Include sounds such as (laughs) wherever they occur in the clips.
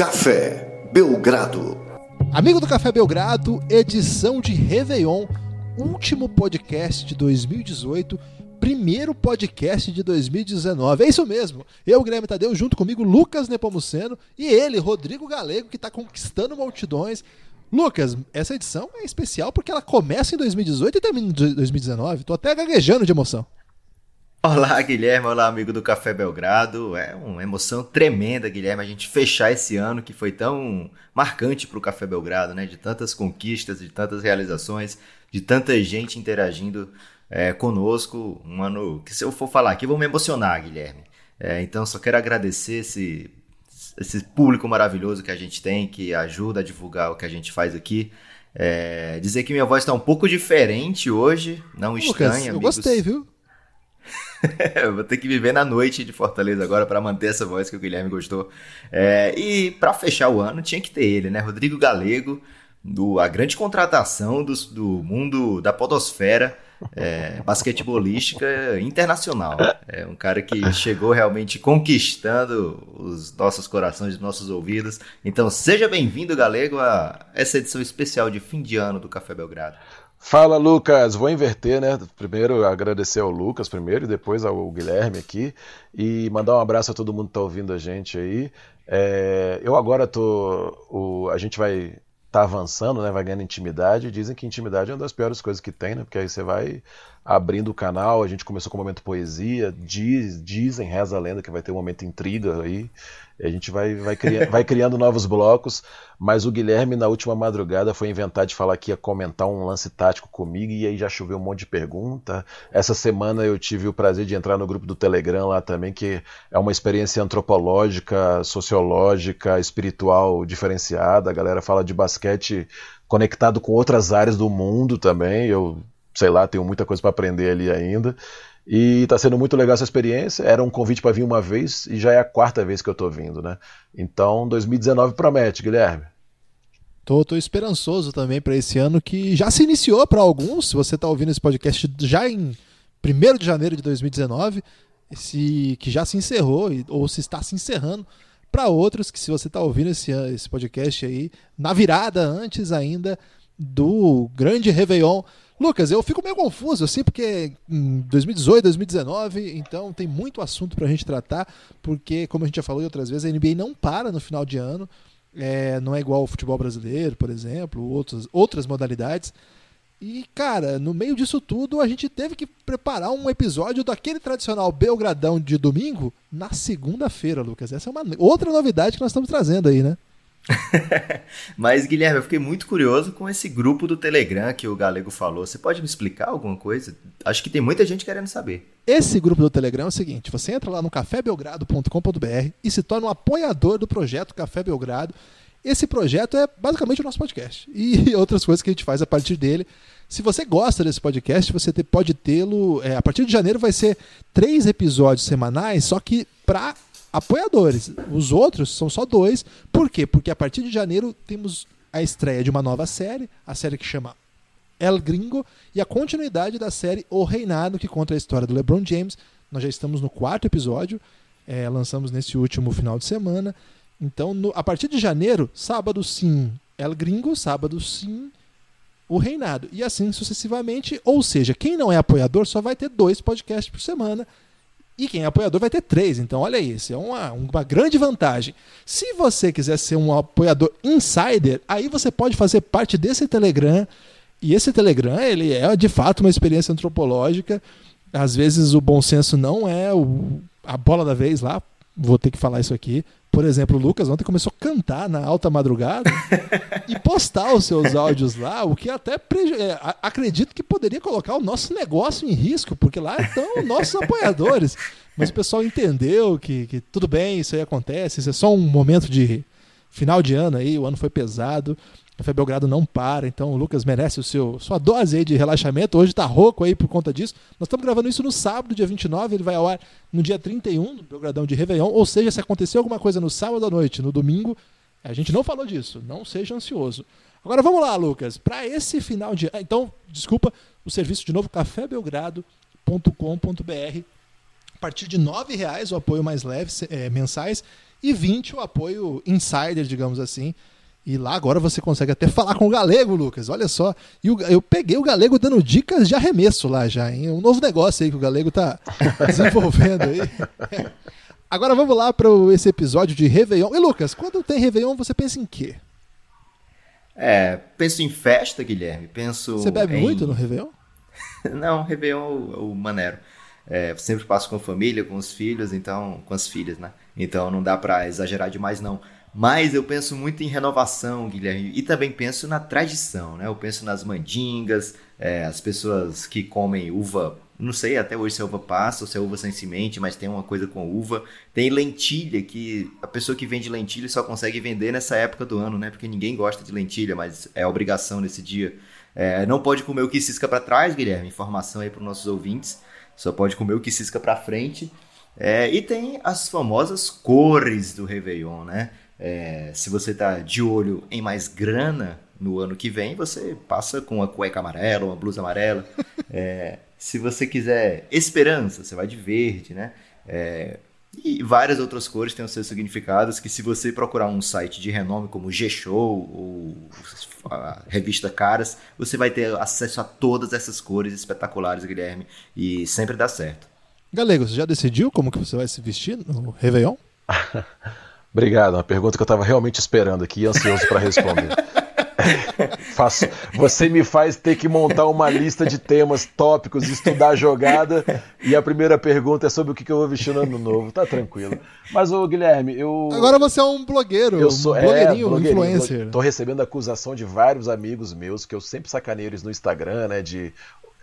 Café Belgrado. Amigo do Café Belgrado, edição de Réveillon, último podcast de 2018, primeiro podcast de 2019. É isso mesmo. Eu, Guilherme Tadeu, junto comigo, Lucas Nepomuceno e ele, Rodrigo Galego, que está conquistando multidões. Lucas, essa edição é especial porque ela começa em 2018 e termina em 2019. Tô até gaguejando de emoção. Olá, Guilherme. Olá, amigo do Café Belgrado. É uma emoção tremenda, Guilherme, a gente fechar esse ano que foi tão marcante para o Café Belgrado, né? De tantas conquistas, de tantas realizações, de tanta gente interagindo é, conosco. Um ano que, se eu for falar aqui, vou me emocionar, Guilherme. É, então, só quero agradecer esse, esse público maravilhoso que a gente tem, que ajuda a divulgar o que a gente faz aqui. É, dizer que minha voz está um pouco diferente hoje, não Lucas, estranha. Eu amigos. gostei, viu? (laughs) Vou ter que viver na noite de Fortaleza agora para manter essa voz que o Guilherme gostou. É, e para fechar o ano tinha que ter ele, né? Rodrigo Galego, do, a grande contratação do, do mundo da podosfera é, basquetebolística internacional. É um cara que chegou realmente conquistando os nossos corações e nossos ouvidos. Então seja bem-vindo, Galego, a essa edição especial de fim de ano do Café Belgrado. Fala, Lucas. Vou inverter, né? Primeiro agradecer ao Lucas primeiro e depois ao Guilherme aqui e mandar um abraço a todo mundo que tá ouvindo a gente aí. É, eu agora tô, o, a gente vai tá avançando, né? Vai ganhando intimidade. Dizem que intimidade é uma das piores coisas que tem, né? Porque aí você vai abrindo o canal. A gente começou com o momento poesia. Diz, dizem, reza a lenda que vai ter um momento intriga aí. A gente vai, vai, (laughs) vai criando novos blocos, mas o Guilherme, na última madrugada, foi inventar de falar que ia comentar um lance tático comigo e aí já choveu um monte de pergunta. Essa semana eu tive o prazer de entrar no grupo do Telegram lá também, que é uma experiência antropológica, sociológica, espiritual diferenciada. A galera fala de basquete conectado com outras áreas do mundo também. Eu, sei lá, tenho muita coisa para aprender ali ainda. E está sendo muito legal essa experiência. Era um convite para vir uma vez e já é a quarta vez que eu estou vindo, né? Então 2019 promete, Guilherme. Tô, tô esperançoso também para esse ano que já se iniciou para alguns. Se você está ouvindo esse podcast já em 1 de janeiro de 2019, esse, que já se encerrou ou se está se encerrando. Para outros que se você está ouvindo esse, esse podcast aí na virada antes ainda do grande Réveillon Lucas, eu fico meio confuso, assim, porque em 2018, 2019, então tem muito assunto pra gente tratar, porque, como a gente já falou outras vezes, a NBA não para no final de ano, é, não é igual ao futebol brasileiro, por exemplo, outras, outras modalidades. E, cara, no meio disso tudo, a gente teve que preparar um episódio daquele tradicional Belgradão de domingo na segunda-feira, Lucas. Essa é uma outra novidade que nós estamos trazendo aí, né? (laughs) Mas, Guilherme, eu fiquei muito curioso com esse grupo do Telegram que o Galego falou. Você pode me explicar alguma coisa? Acho que tem muita gente querendo saber. Esse grupo do Telegram é o seguinte: você entra lá no cafébelgrado.com.br e se torna um apoiador do projeto Café Belgrado. Esse projeto é basicamente o nosso podcast e (laughs) outras coisas que a gente faz a partir dele. Se você gosta desse podcast, você pode tê-lo. É, a partir de janeiro vai ser três episódios semanais, só que para apoiadores. Os outros são só dois. Por quê? Porque a partir de janeiro temos a estreia de uma nova série, a série que chama El Gringo, e a continuidade da série O Reinado, que conta a história do LeBron James. Nós já estamos no quarto episódio, é, lançamos nesse último final de semana. Então, no, a partir de janeiro, sábado sim, El Gringo, sábado sim, O Reinado. E assim sucessivamente. Ou seja, quem não é apoiador só vai ter dois podcasts por semana e quem é apoiador vai ter três. Então, olha isso, é uma, uma grande vantagem. Se você quiser ser um apoiador insider, aí você pode fazer parte desse Telegram. E esse Telegram, ele é de fato uma experiência antropológica. Às vezes o bom senso não é o, a bola da vez lá. Vou ter que falar isso aqui. Por exemplo, o Lucas ontem começou a cantar na alta madrugada e postar os seus áudios lá, o que até é, acredito que poderia colocar o nosso negócio em risco, porque lá estão nossos apoiadores. Mas o pessoal entendeu que, que tudo bem, isso aí acontece, isso é só um momento de final de ano aí, o ano foi pesado. Café Belgrado não para, então o Lucas merece o seu sua dose aí de relaxamento. Hoje tá rouco aí por conta disso. Nós estamos gravando isso no sábado, dia 29, ele vai ao ar no dia 31, no Belgradão de Réveillon. Ou seja, se acontecer alguma coisa no sábado à noite, no domingo, a gente não falou disso, não seja ansioso. Agora vamos lá, Lucas, para esse final de. Ah, então, desculpa, o serviço de novo, cafébelgrado.com.br. A partir de R$ reais o apoio mais leve, é, mensais e 20 o apoio insider, digamos assim. E lá agora você consegue até falar com o Galego, Lucas. Olha só. E o, eu peguei o Galego dando dicas de arremesso lá já, hein? Um novo negócio aí que o Galego tá (laughs) desenvolvendo aí. (laughs) Agora vamos lá para esse episódio de Réveillon. E Lucas, quando tem Réveillon, você pensa em quê? É, penso em festa, Guilherme. Penso. Você bebe em... muito no Réveillon? (laughs) Não, Réveillon é o, o maneiro. É, sempre passo com a família, com os filhos, então. Com as filhas, né? Então não dá para exagerar demais, não. Mas eu penso muito em renovação, Guilherme, e também penso na tradição, né? Eu penso nas mandingas, é, as pessoas que comem uva, não sei até hoje se é uva passa ou se é uva sem semente, mas tem uma coisa com uva. Tem lentilha, que a pessoa que vende lentilha só consegue vender nessa época do ano, né? Porque ninguém gosta de lentilha, mas é obrigação nesse dia. É, não pode comer o que cisca para trás, Guilherme, informação aí para os nossos ouvintes. Só pode comer o que cisca para frente. É, e tem as famosas cores do Réveillon, né? É, se você tá de olho em mais grana no ano que vem, você passa com uma cueca amarela, uma blusa amarela. (laughs) É, se você quiser esperança, você vai de verde, né? É, e várias outras cores têm os seus significados que se você procurar um site de renome como G-Show ou a revista Caras, você vai ter acesso a todas essas cores espetaculares, Guilherme, e sempre dá certo. Galego, você já decidiu como que você vai se vestir no Réveillon? (laughs) Obrigado, uma pergunta que eu estava realmente esperando aqui, ansioso para responder. (laughs) Faço, você me faz ter que montar uma lista de temas, tópicos, estudar a jogada. E a primeira pergunta é sobre o que eu vou vestir no ano novo. Tá tranquilo. Mas, ô Guilherme, eu. Agora você é um blogueiro. Eu sou um é, blogueirinho, um blogueirinho. influencer. Tô recebendo acusação de vários amigos meus, que eu sempre sacaneio eles no Instagram, né? De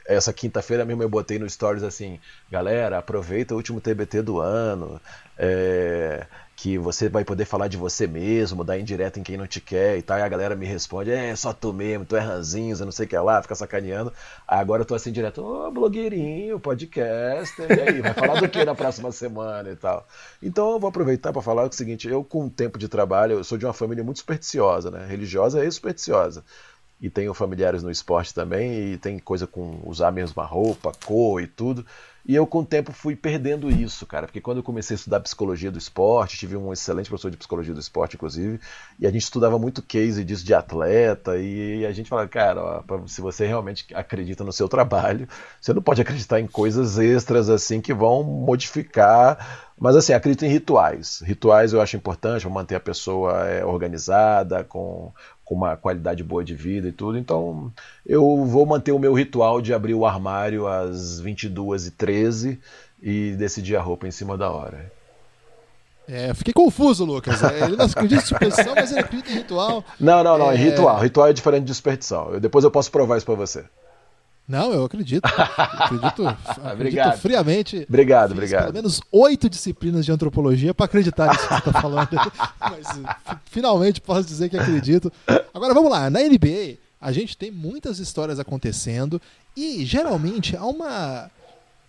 essa quinta-feira mesmo eu botei no Stories assim, galera, aproveita o último TBT do ano, é, que você vai poder falar de você mesmo, dar indireta em quem não te quer e tal. E a galera me responde, é, só tu mesmo, tu é ranzinza, não sei o que lá, fica sacaneando. Aí agora eu tô assim direto, ô, blogueirinho, podcast, e aí, vai falar do que na próxima semana e tal. Então eu vou aproveitar para falar o seguinte, eu com o tempo de trabalho, eu sou de uma família muito supersticiosa, né, religiosa e supersticiosa e tenho familiares no esporte também, e tem coisa com usar a mesma roupa, cor e tudo. E eu, com o tempo, fui perdendo isso, cara, porque quando eu comecei a estudar psicologia do esporte, tive um excelente professor de psicologia do esporte, inclusive, e a gente estudava muito case disso de atleta, e a gente falava, cara, ó, se você realmente acredita no seu trabalho, você não pode acreditar em coisas extras, assim, que vão modificar mas assim, acredito em rituais. Rituais eu acho importante para manter a pessoa é, organizada, com, com uma qualidade boa de vida e tudo. Então, eu vou manter o meu ritual de abrir o armário às 22h13 e decidir a roupa em cima da hora. É, fiquei confuso, Lucas. É, ele não acredita em superstição, mas ele acredita em ritual. Não, não, não, é... é ritual. Ritual é diferente de superstição. Eu, depois eu posso provar isso para você. Não, eu acredito. Acredito, (laughs) acredito friamente. Obrigado, Fiz obrigado. Pelo menos oito disciplinas de antropologia para acreditar nisso que você está (laughs) falando. Mas finalmente posso dizer que acredito. Agora vamos lá. Na NBA, a gente tem muitas histórias acontecendo e geralmente há uma.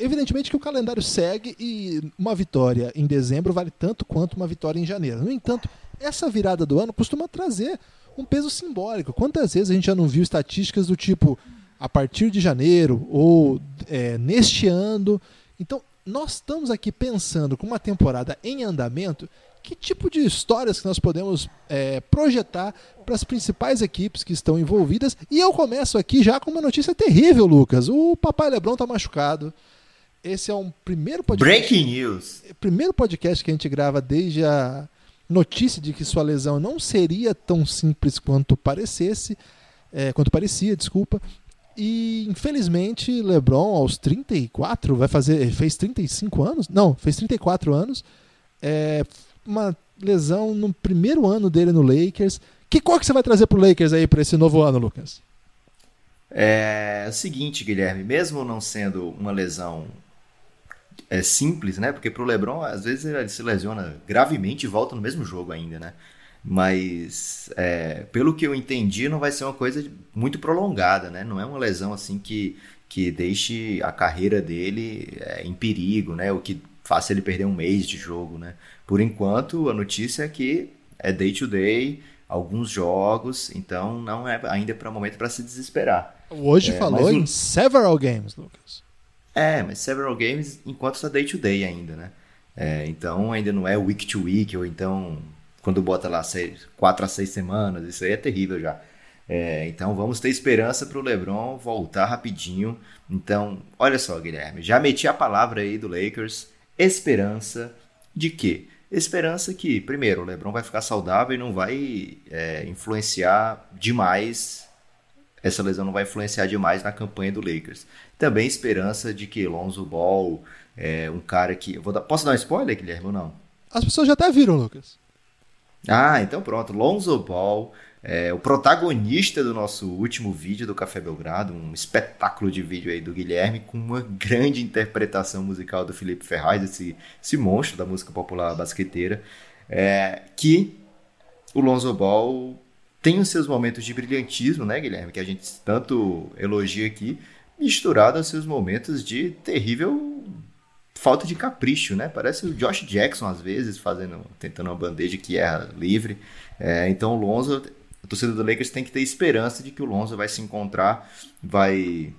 Evidentemente que o calendário segue e uma vitória em dezembro vale tanto quanto uma vitória em janeiro. No entanto, essa virada do ano costuma trazer um peso simbólico. Quantas vezes a gente já não viu estatísticas do tipo a partir de janeiro ou é, neste ano. Então, nós estamos aqui pensando com uma temporada em andamento, que tipo de histórias que nós podemos é, projetar para as principais equipes que estão envolvidas. E eu começo aqui já com uma notícia terrível, Lucas. O Papai Lebron está machucado. Esse é um primeiro podcast. Breaking news. Primeiro podcast que a gente grava desde a notícia de que sua lesão não seria tão simples quanto parecesse, é, quanto parecia, desculpa. E infelizmente, LeBron, aos 34, vai fazer. Fez 35 anos? Não, fez 34 anos. É, uma lesão no primeiro ano dele no Lakers. Que cor que você vai trazer pro Lakers aí para esse novo ano, Lucas? É, é o seguinte, Guilherme, mesmo não sendo uma lesão é simples, né? Porque pro LeBron, às vezes ele se lesiona gravemente e volta no mesmo jogo ainda, né? Mas, é, pelo que eu entendi, não vai ser uma coisa muito prolongada, né? Não é uma lesão assim que, que deixe a carreira dele é, em perigo, né? O que faça ele perder um mês de jogo, né? Por enquanto, a notícia é que é day to day, alguns jogos, então não é ainda para o momento para se desesperar. Hoje É, falou mas em several games, Lucas. É, mas several games enquanto está day to day ainda, né? É, então ainda não é week to week, ou então quando bota lá seis, quatro a seis semanas, isso aí é terrível já. É, então vamos ter esperança para o LeBron voltar rapidinho. Então, olha só, Guilherme, já meti a palavra aí do Lakers. Esperança de quê? Esperança que, primeiro, o LeBron vai ficar saudável e não vai é, influenciar demais. Essa lesão não vai influenciar demais na campanha do Lakers. Também esperança de que Lonzo Ball, é, um cara que. Dar, posso dar um spoiler, Guilherme, ou não? As pessoas já até viram, Lucas. Ah, então pronto. Lonzo Ball, é, o protagonista do nosso último vídeo do Café Belgrado, um espetáculo de vídeo aí do Guilherme, com uma grande interpretação musical do Felipe Ferraz, esse, esse monstro da música popular basqueteira, é, que o Lonzo Ball tem os seus momentos de brilhantismo, né, Guilherme, que a gente tanto elogia aqui, misturado aos seus momentos de terrível falta de capricho, né? Parece o Josh Jackson às vezes fazendo, tentando uma bandeja que erra livre. É, então o Lonzo, a torcida do Lakers tem que ter esperança de que o Lonzo vai se encontrar, vai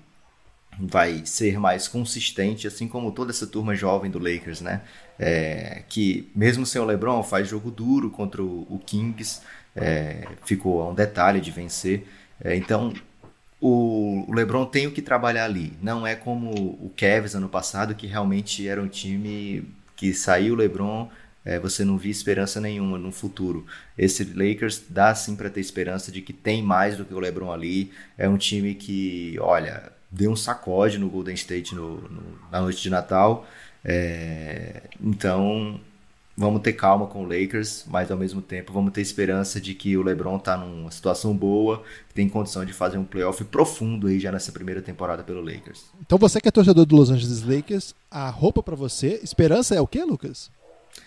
vai ser mais consistente, assim como toda essa turma jovem do Lakers, né? É, que mesmo sem o LeBron faz jogo duro contra o, o Kings, é, ficou um detalhe de vencer. É, então o, LeBron tem o que trabalhar ali. Não é como o Cavs ano passado, que realmente era um time que saiu o LeBron, é, você não via esperança nenhuma no futuro. Esse Lakers dá sim para ter esperança de que tem mais do que o LeBron ali. É um time que, olha, deu um sacode no Golden State no, no, na noite de Natal. É, então vamos ter calma com o Lakers, mas ao mesmo tempo vamos ter esperança de que o LeBron está numa situação boa, tem condição de fazer um playoff profundo aí já nessa primeira temporada pelo Lakers. Então você que é torcedor do Los Angeles Lakers, a roupa para você, esperança é o quê, Lucas?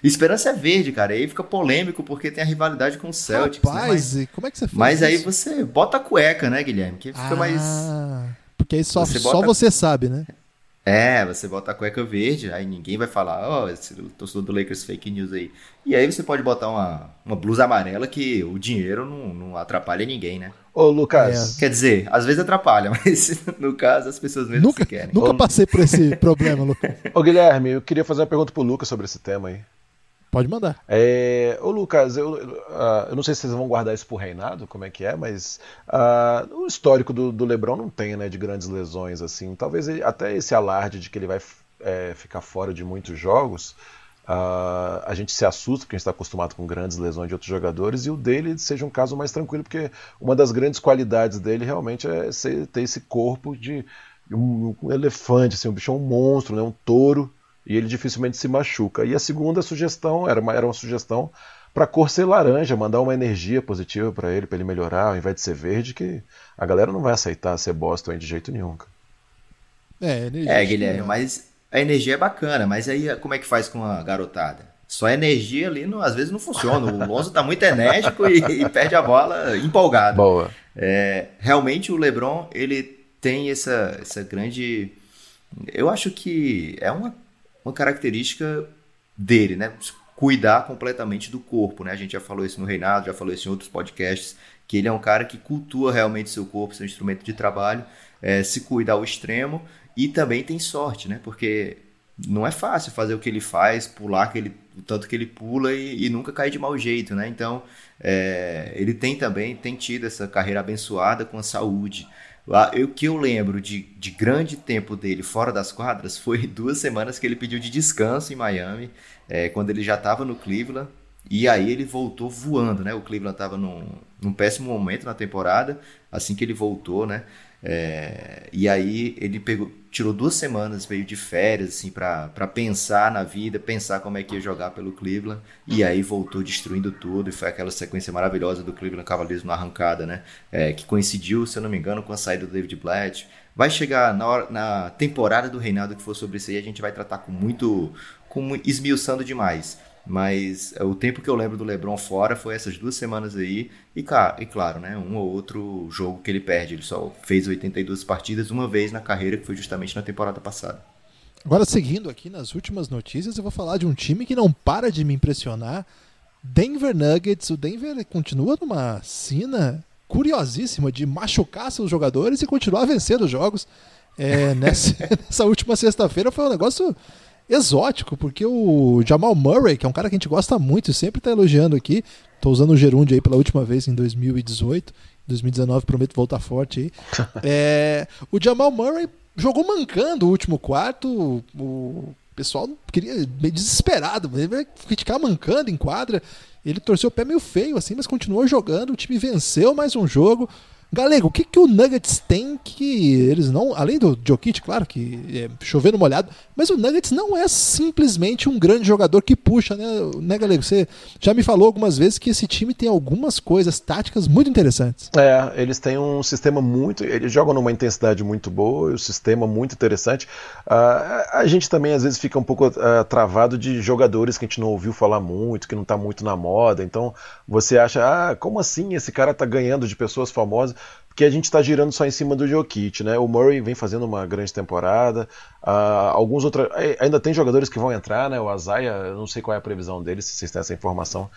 Esperança é verde, cara. E aí fica polêmico porque tem a rivalidade com o Celtics. Rapaz, né? mas, como é que você faz Mas isso? aí você bota a cueca, né, Guilherme? Que fica ah, mais. Porque aí só você, bota... só você sabe, né? É, você bota a cueca verde, aí ninguém vai falar, ó, oh, esse torcedor do Lakers fake news aí. E aí você pode botar uma, uma blusa amarela que o dinheiro não, não atrapalha ninguém, né? Ô, Lucas. É. Quer dizer, às vezes atrapalha, (laughs) mas no caso as pessoas mesmo nunca, querem. Nunca Ô, passei por esse (laughs) problema, Lucas. Ô, Guilherme, eu queria fazer uma pergunta pro Lucas sobre esse tema aí. Pode mandar. É, ô Lucas, eu, uh, eu não sei se vocês vão guardar isso pro reinado, como é que é, mas uh, o histórico do, do, Lebron não tem, né, de grandes lesões assim. Talvez ele, até esse alarde de que ele vai é, ficar fora de muitos jogos, uh, a gente se assusta porque a gente está acostumado com grandes lesões de outros jogadores e o dele seja um caso mais tranquilo, porque uma das grandes qualidades dele realmente é ser, ter esse corpo de um, um elefante, assim, um bicho um monstro, né, um touro e ele dificilmente se machuca. E a segunda sugestão era uma, era uma sugestão para cor ser laranja, mandar uma energia positiva para ele, para ele melhorar, ao invés de ser verde, que a galera não vai aceitar ser Boston de jeito nenhum. É, é Guilherme, mas a energia é bacana, mas aí como é que faz com a garotada? Só a energia ali, não, às vezes não funciona. O Lonzo tá muito enérgico e, e, perde a bola empolgado. Boa. É, realmente o LeBron, ele tem essa, essa grande... Eu acho que é uma uma característica dele, né? Cuidar completamente do corpo, né? A gente já falou isso no Reinado, já falou isso em outros podcasts, que ele é um cara que cultua realmente seu corpo, seu instrumento de trabalho, é, se cuida ao extremo e também tem sorte, né? Porque não é fácil fazer o que ele faz, pular aquele, o tanto que ele pula e, e nunca cair de mau jeito, né? Então, é, ele tem também, tem tido essa carreira abençoada com a saúde. O que eu lembro de, de grande tempo dele fora das quadras foi (laughs) duas semanas que ele pediu de descanso em Miami, é, quando ele já estava no Cleveland. E aí ele voltou voando, né? O Cleveland estava num, num péssimo momento na temporada, assim que ele voltou, né? É, e aí ele pegou, tirou duas semanas meio de férias, assim, para pensar na vida, pensar como é que ia jogar pelo Cleveland. E aí voltou destruindo tudo. E foi aquela sequência maravilhosa do Cleveland Cavaliers na arrancada, né? É, que coincidiu, se eu não me engano, com a saída do David Blatt. Vai chegar na, hora, na temporada do Reinaldo que for sobre isso aí, a gente vai tratar com muito. com esmiuçando demais. Mas é, o tempo que eu lembro do LeBron fora foi essas duas semanas aí. E, e claro, né, um ou outro jogo que ele perde. Ele só fez 82 partidas uma vez na carreira, que foi justamente na temporada passada. Agora, seguindo aqui nas últimas notícias, eu vou falar de um time que não para de me impressionar. Denver Nuggets. O Denver continua numa cena curiosíssima de machucar seus jogadores e continuar vencendo os jogos. É, nessa, (laughs) nessa última sexta-feira foi um negócio exótico, porque o Jamal Murray, que é um cara que a gente gosta muito e sempre está elogiando aqui, estou usando o gerúndio aí pela última vez em 2018, 2019 prometo voltar forte aí. (laughs) é, o Jamal Murray jogou mancando o último quarto, o pessoal queria meio desesperado, ele vai criticar mancando em quadra. Ele torceu o pé meio feio assim, mas continuou jogando, o time venceu mais um jogo. Galego, o que, que o Nuggets tem que eles não. Além do Jokic, claro que é chovendo molhado, mas o Nuggets não é simplesmente um grande jogador que puxa, né, né, Galego? Você já me falou algumas vezes que esse time tem algumas coisas táticas muito interessantes. É, eles têm um sistema muito. Eles jogam numa intensidade muito boa e um sistema muito interessante. Uh, a gente também às vezes fica um pouco uh, travado de jogadores que a gente não ouviu falar muito, que não está muito na moda. Então você acha, ah, como assim esse cara está ganhando de pessoas famosas? Porque a gente está girando só em cima do Jokic, né? O Murray vem fazendo uma grande temporada, uh, alguns outros ainda tem jogadores que vão entrar, né? O Azaia, eu não sei qual é a previsão dele, se vocês têm essa informação.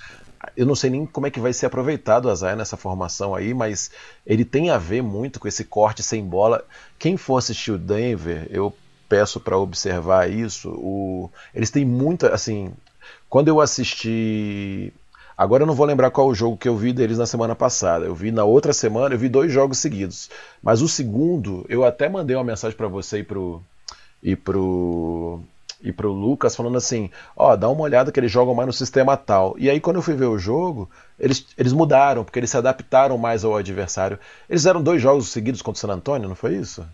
Eu não sei nem como é que vai ser aproveitado o Azaia nessa formação aí, mas ele tem a ver muito com esse corte sem bola. Quem for assistir o Denver, eu peço para observar isso. O, eles têm muita, assim, quando eu assisti Agora eu não vou lembrar qual o jogo que eu vi deles na semana passada. Eu vi na outra semana, eu vi dois jogos seguidos. Mas o segundo, eu até mandei uma mensagem para você e pro e pro e pro Lucas falando assim, ó, dá uma olhada que eles jogam mais no sistema tal. E aí quando eu fui ver o jogo, eles, eles mudaram, porque eles se adaptaram mais ao adversário. Eles fizeram dois jogos seguidos contra o San Antonio, não foi isso?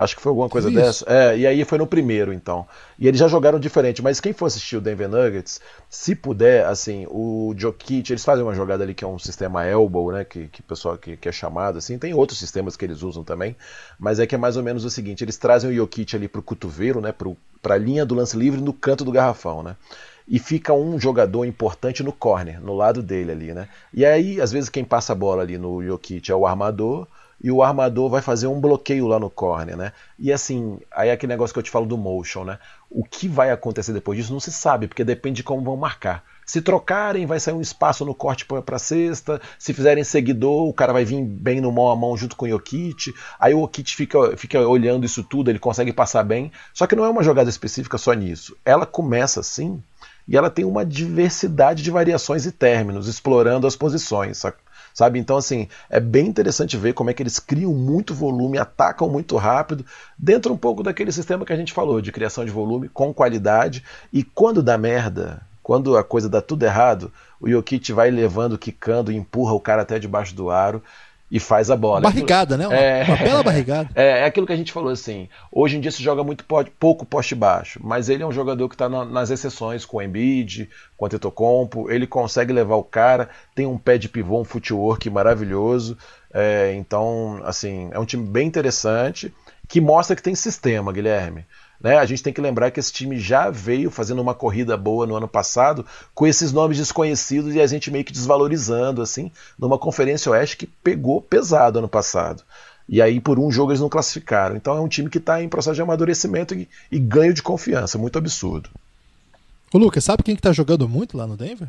Acho que foi alguma coisa Isso. dessa. É, e aí foi no primeiro, então. E eles já jogaram diferente, mas quem for assistir o Denver Nuggets, se puder, assim, o Jokic, eles fazem uma jogada ali que é um sistema elbow, né, que, que o pessoal que, que é chamado, assim, tem outros sistemas que eles usam também, mas é que é mais ou menos o seguinte, eles trazem o Jokic ali pro cotovelo, né, pro, pra linha do lance livre no canto do garrafão, né, e fica um jogador importante no corner, no lado dele ali, né, e aí, às vezes, quem passa a bola ali no Jokic é o armador, e o armador vai fazer um bloqueio lá no corner, né? E assim, aí é aquele negócio que eu te falo do motion, né? O que vai acontecer depois disso não se sabe, porque depende de como vão marcar. Se trocarem, vai sair um espaço no corte para cesta. Se fizerem seguidor, o cara vai vir bem no mão a mão junto com o Jokic. Aí o Jokic fica, fica olhando isso tudo, ele consegue passar bem. Só que não é uma jogada específica só nisso. Ela começa assim e ela tem uma diversidade de variações e términos, explorando as posições. Sabe? Então, assim, é bem interessante ver como é que eles criam muito volume, atacam muito rápido, dentro um pouco daquele sistema que a gente falou, de criação de volume com qualidade, e quando dá merda, quando a coisa dá tudo errado, o Jokic vai levando, quicando, empurra o cara até debaixo do aro, e faz a bola. Barrigada, né? Uma, é, uma bela barrigada. É, é, aquilo que a gente falou assim. Hoje em dia se joga muito pouco poste baixo, mas ele é um jogador que está na, nas exceções com o Embiid, com o Antetokounmpo, ele consegue levar o cara, tem um pé de pivô, um footwork maravilhoso. É, então, assim, é um time bem interessante que mostra que tem sistema, Guilherme. Né? A gente tem que lembrar que esse time já veio fazendo uma corrida boa no ano passado com esses nomes desconhecidos e a gente meio que desvalorizando, assim, numa conferência oeste que pegou pesado ano passado. E aí, por um jogo, eles não classificaram. Então é um time que está em processo de amadurecimento e, e, ganho de confiança. Muito absurdo. Ô, Lucas, sabe quem que tá jogando muito lá no Denver?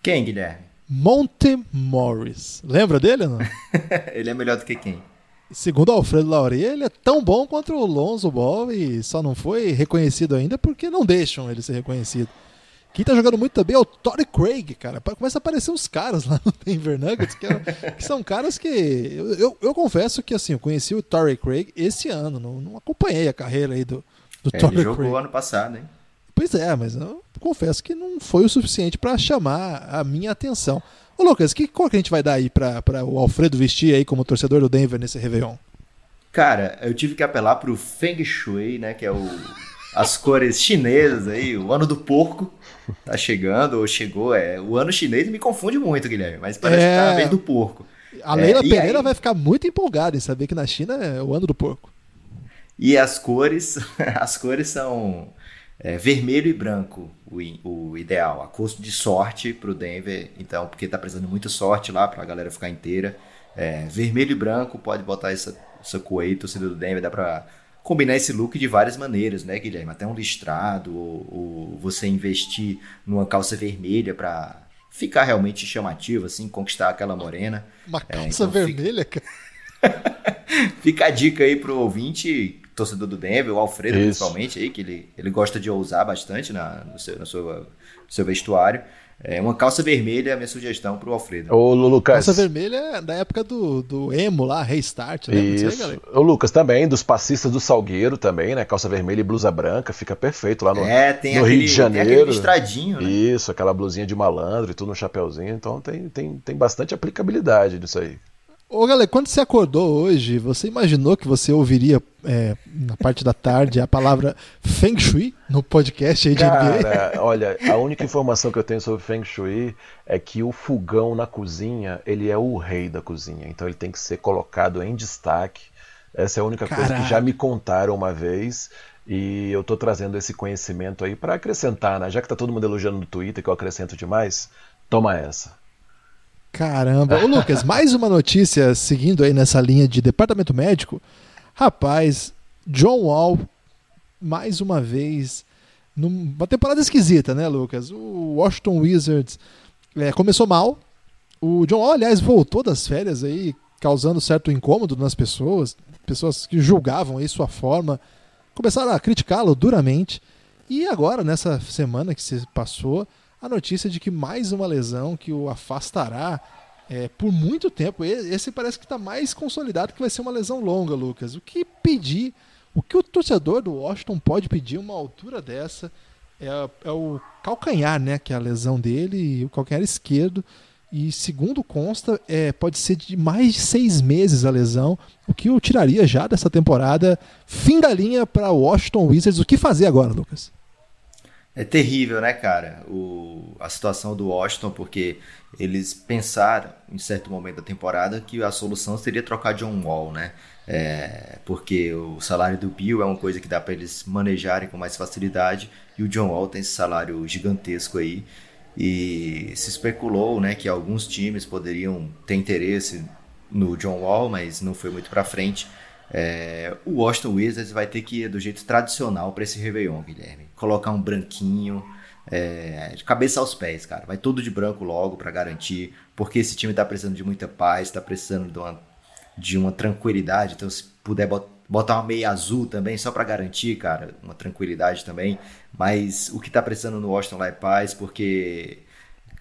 Quem, Guilherme? Monte Morris. Lembra dele ou não? (laughs) ele é melhor do que quem? Segundo Alfredo Lauri, ele é tão bom quanto o Lonzo Ball e só não foi reconhecido ainda porque não deixam ele ser reconhecido. Quem tá jogando muito também é o Torrey Craig, cara. Começa a aparecer uns caras (laughs) lá no Denver Nuggets que, é, que são caras que. Eu, eu, eu, confesso que assim, eu conheci o Torrey Craig esse ano, não, não acompanhei a carreira aí do, do é, Torrey Craig. Ele jogou ano passado, hein? Pois é, mas eu confesso que não foi o suficiente para chamar a minha atenção. Ô Lucas, que cor que a gente vai dar aí para o Alfredo vestir aí como torcedor do Denver nesse Réveillon? Cara, eu tive que apelar pro Feng Shui, né, que é o, as cores chinesas aí, o ano do porco tá chegando, ou chegou, é, o ano chinês me confunde muito, Guilherme, mas parece é... que tá a vez do porco. A Leila é, Pereira aí... vai ficar muito empolgada em saber que na China é o ano do porco. E as cores, (laughs) as cores são é, vermelho e branco, o, o ideal. A custo de sorte para o Denver, então, porque está precisando muito sorte lá para a galera ficar inteira. É, vermelho e branco, pode botar essa, essa coei, torcida do Denver, dá para combinar esse look de várias maneiras, né, Guilherme? Até um listrado, ou, ou você investir numa calça vermelha para ficar realmente chamativo, assim, conquistar aquela morena. Uma é, calça é, então vermelha, fica... cara? (laughs) fica a dica aí pro ouvinte torcedor do Denver, o Alfredo Isso. principalmente, aí, que ele, ele gosta de ousar bastante na, no, seu, no, seu, no seu vestuário. É uma calça vermelha é a minha sugestão pro Alfredo. Ô, Lucas. Calça vermelha é da época do, do emo lá, Restart, né? Isso. Aí, Ô, Lucas, também, dos passistas do Salgueiro também, né? Calça vermelha e blusa branca, fica perfeito lá no, é, tem no aquele, Rio de Janeiro. Tem aquele listradinho, né? Isso, aquela blusinha de malandro e tudo no chapéuzinho. Então tem, tem, tem bastante aplicabilidade nisso aí. Ô, galera, quando você acordou hoje, você imaginou que você ouviria é, na parte da tarde a palavra Feng Shui no podcast aí de Cara, NBA? (laughs) olha, a única informação que eu tenho sobre Feng Shui é que o fogão na cozinha, ele é o rei da cozinha. Então ele tem que ser colocado em destaque. Essa é a única Caraca. coisa que já me contaram uma vez. E eu tô trazendo esse conhecimento aí para acrescentar, né? Já que tá todo mundo elogiando no Twitter que eu acrescento demais, toma essa. Caramba. Ô, Lucas, (laughs) mais uma notícia seguindo aí nessa linha de departamento médico. Rapaz, John Wall, mais uma vez, numa temporada esquisita, né, Lucas? O Washington Wizards é, começou mal. O John Wall, aliás, voltou das férias aí, causando certo incômodo nas pessoas, pessoas que julgavam aí sua forma, começaram a criticá-lo duramente. E agora, nessa semana que se passou, a notícia de que mais uma lesão que o afastará é, por muito tempo. Esse parece que está mais consolidado que vai ser uma lesão longa, Lucas. O que pedir, o que o torcedor do Washington pode pedir uma altura dessa é, é o calcanhar, né? Que é a lesão dele, o calcanhar esquerdo. E segundo consta, é, pode ser de mais de seis meses a lesão, o que o tiraria já dessa temporada. Fim da linha para o Washington Wizards. O que fazer agora, Lucas? É terrível, né, cara, o, a situação do Washington, porque eles pensaram, em certo momento da temporada, que a solução seria trocar John Wall, né? É, porque o salário do Bill é uma coisa que dá para eles manejarem com mais facilidade, e o John Wall tem esse salário gigantesco aí. E se especulou né, que alguns times poderiam ter interesse no John Wall, mas não foi muito para frente. É, o Washington Wizards vai ter que ir do jeito tradicional para esse Réveillon, Guilherme. Colocar um branquinho, é, de cabeça aos pés, cara. Vai tudo de branco logo para garantir, porque esse time tá precisando de muita paz, tá precisando de uma, de uma tranquilidade. Então, se puder botar uma meia azul também, só para garantir, cara, uma tranquilidade também. Mas o que tá precisando no Washington lá é paz, porque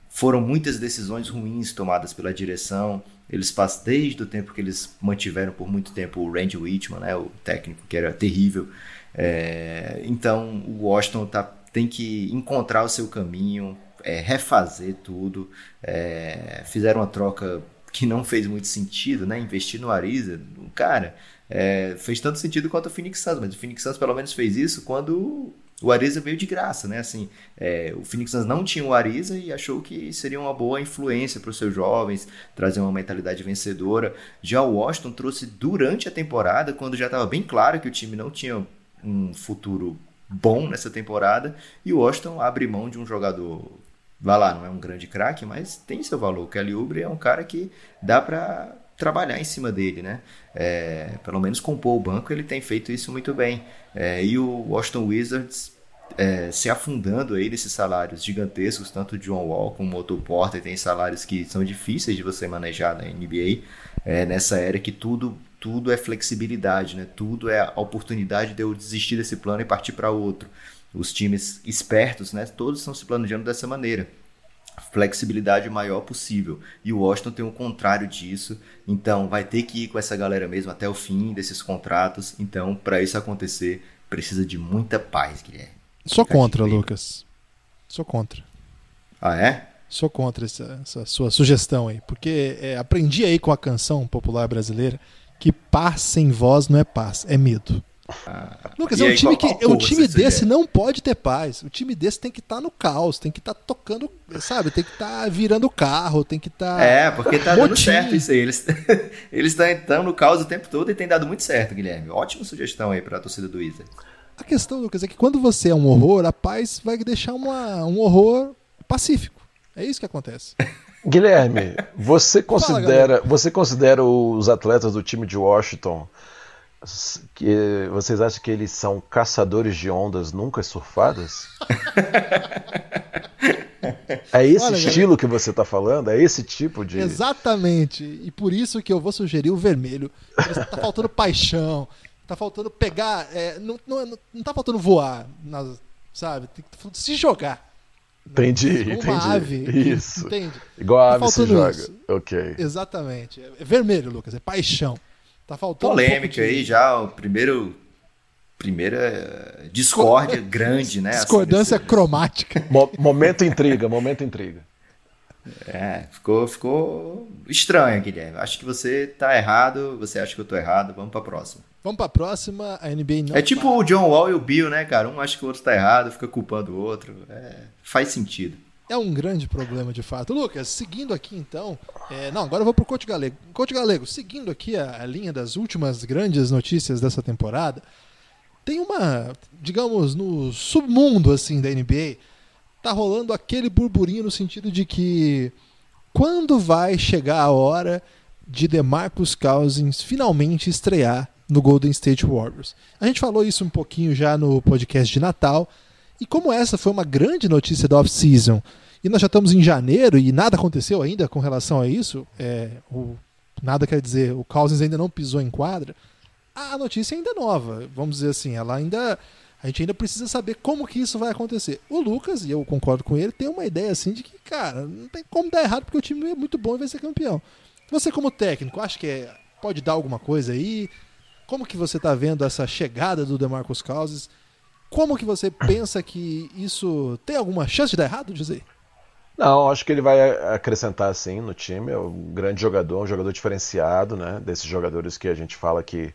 foram muitas decisões ruins tomadas pela direção. Eles passam desde o tempo que eles mantiveram por muito tempo o Randy Whitman, né, o técnico que era terrível. É, então o Washington tá, tem que encontrar o seu caminho, é, refazer tudo. É, fizeram uma troca que não fez muito sentido, né? Investir no Ariza, cara, é, fez tanto sentido quanto o Phoenix Suns, mas o Phoenix Suns pelo menos fez isso quando o Ariza veio de graça, né? Assim, é, o Phoenix Suns não tinha o Ariza e achou que seria uma boa influência para os seus jovens, trazer uma mentalidade vencedora. Já o Washington trouxe durante a temporada, quando já estava bem claro que o time não tinha um futuro bom nessa temporada, e o Washington abre mão de um jogador, vai lá, não é um grande craque, mas tem seu valor. O Kelly Oubre é um cara que dá para trabalhar em cima dele, né? É, pelo menos compor o banco, ele tem feito isso muito bem. É, e o Washington Wizards é, se afundando aí nesses salários gigantescos, tanto o John Wall como o Otto Porter tem salários que são difíceis de você manejar na NBA, é, nessa era que tudo tudo é flexibilidade, né? tudo é a oportunidade de eu desistir desse plano e partir para outro. Os times espertos, né? todos estão se planejando dessa maneira flexibilidade maior possível. E o Washington tem o contrário disso, então vai ter que ir com essa galera mesmo até o fim desses contratos. Então, para isso acontecer, precisa de muita paz, Guilherme. Sou contra, Lucas. Sou contra. Ah, é? Sou contra essa, essa sua sugestão aí, porque é, aprendi aí com a canção popular brasileira que paz sem voz não é paz, é medo. Ah, Lucas, é um time, que, um time desse não pode ter paz. O time desse tem que estar tá no caos, tem que estar tá tocando, sabe? Tem que estar tá virando carro, tem que estar. Tá é, porque tá dando certo isso aí. Eles (laughs) estão no caos o tempo todo e tem dado muito certo, Guilherme. Ótima sugestão aí para a torcida do Wizard. A questão, Lucas, é que quando você é um horror, a paz vai deixar uma, um horror pacífico. É isso que acontece. (laughs) Guilherme, você (laughs) considera, Fala, você considera os atletas do time de Washington que vocês acham que eles são caçadores de ondas nunca surfadas? (laughs) é esse Olha, estilo que você está falando? É esse tipo de. Exatamente. E por isso que eu vou sugerir o vermelho. Está faltando paixão, Tá faltando pegar. É, não, não, não tá faltando voar, nas, sabe? Tem que se jogar. Entendi, Como entendi. uma ave. Isso. Entende? Igual a Tá ave se joga. isso. Ok. Exatamente. É vermelho, Lucas. É paixão. Tá faltando. um Polêmica de- aí já, o primeiro. Primeira discórdia grande, né? assim, Discordância desse- cromática. Mo- momento intriga, momento intriga. É, ficou, ficou estranho, Guilherme. Acho que você tá errado, você acha que eu tô errado, vamos pra próxima. Vamos pra próxima. A NBA não. é tipo para. o John Wall e o Bill, né, cara? Um acha que o outro tá errado, fica culpando o outro. É, faz sentido. É um grande problema de fato. Lucas, seguindo aqui então. é, não, agora eu vou pro Coach Galego. Coach Galego, seguindo aqui a, a linha das últimas grandes notícias dessa temporada, tem uma, digamos, no submundo assim da NBA, tá rolando aquele burburinho no sentido de que quando vai chegar a hora de DeMarcus Cousins finalmente estrear no Golden State Warriors. A gente falou isso um pouquinho já no podcast de Natal. E como essa foi uma grande notícia da off-season, e nós já estamos em janeiro e nada aconteceu ainda com relação a isso, é, o, nada quer dizer, o Cousins ainda não pisou em quadra, a notícia ainda é nova, vamos dizer assim, ela ainda. A gente ainda precisa saber como que isso vai acontecer. O Lucas, e eu concordo com ele, tem uma ideia assim de que, cara, não tem como dar errado porque o time é muito bom e vai ser campeão. Você como técnico, acha que é- pode dar alguma coisa aí? Como que você está vendo essa chegada do DeMarcus Cousins? Como que você pensa que isso tem alguma chance de dar errado, José? Não, acho que ele vai acrescentar sim no time. É um grande jogador, um jogador diferenciado, né? Desses jogadores que a gente fala que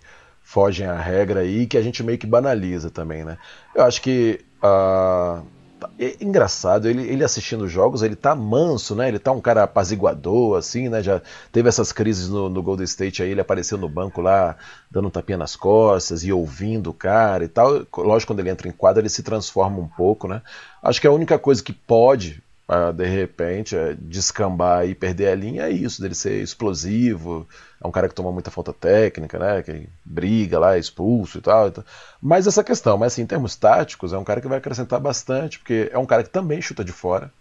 fogem à regra aí, que a gente meio que banaliza também, né? Eu acho que ah, é engraçado, ele, ele assistindo os jogos, ele tá manso, né? Ele tá um cara apaziguador, assim, né? Já teve essas crises no, no Golden State aí, ele apareceu no banco lá, dando um tapinha nas costas e ouvindo o cara e tal. Lógico, quando ele entra em quadra, ele se transforma um pouco, né? Acho que a única coisa que pode ah, de repente, é, descambar e perder a linha é isso, dele ser explosivo, é um cara que toma muita falta técnica, né, que briga lá, é expulso e tal, então. Mas essa questão, mas assim, em termos táticos, é um cara que vai acrescentar bastante, porque é um cara que também chuta de fora.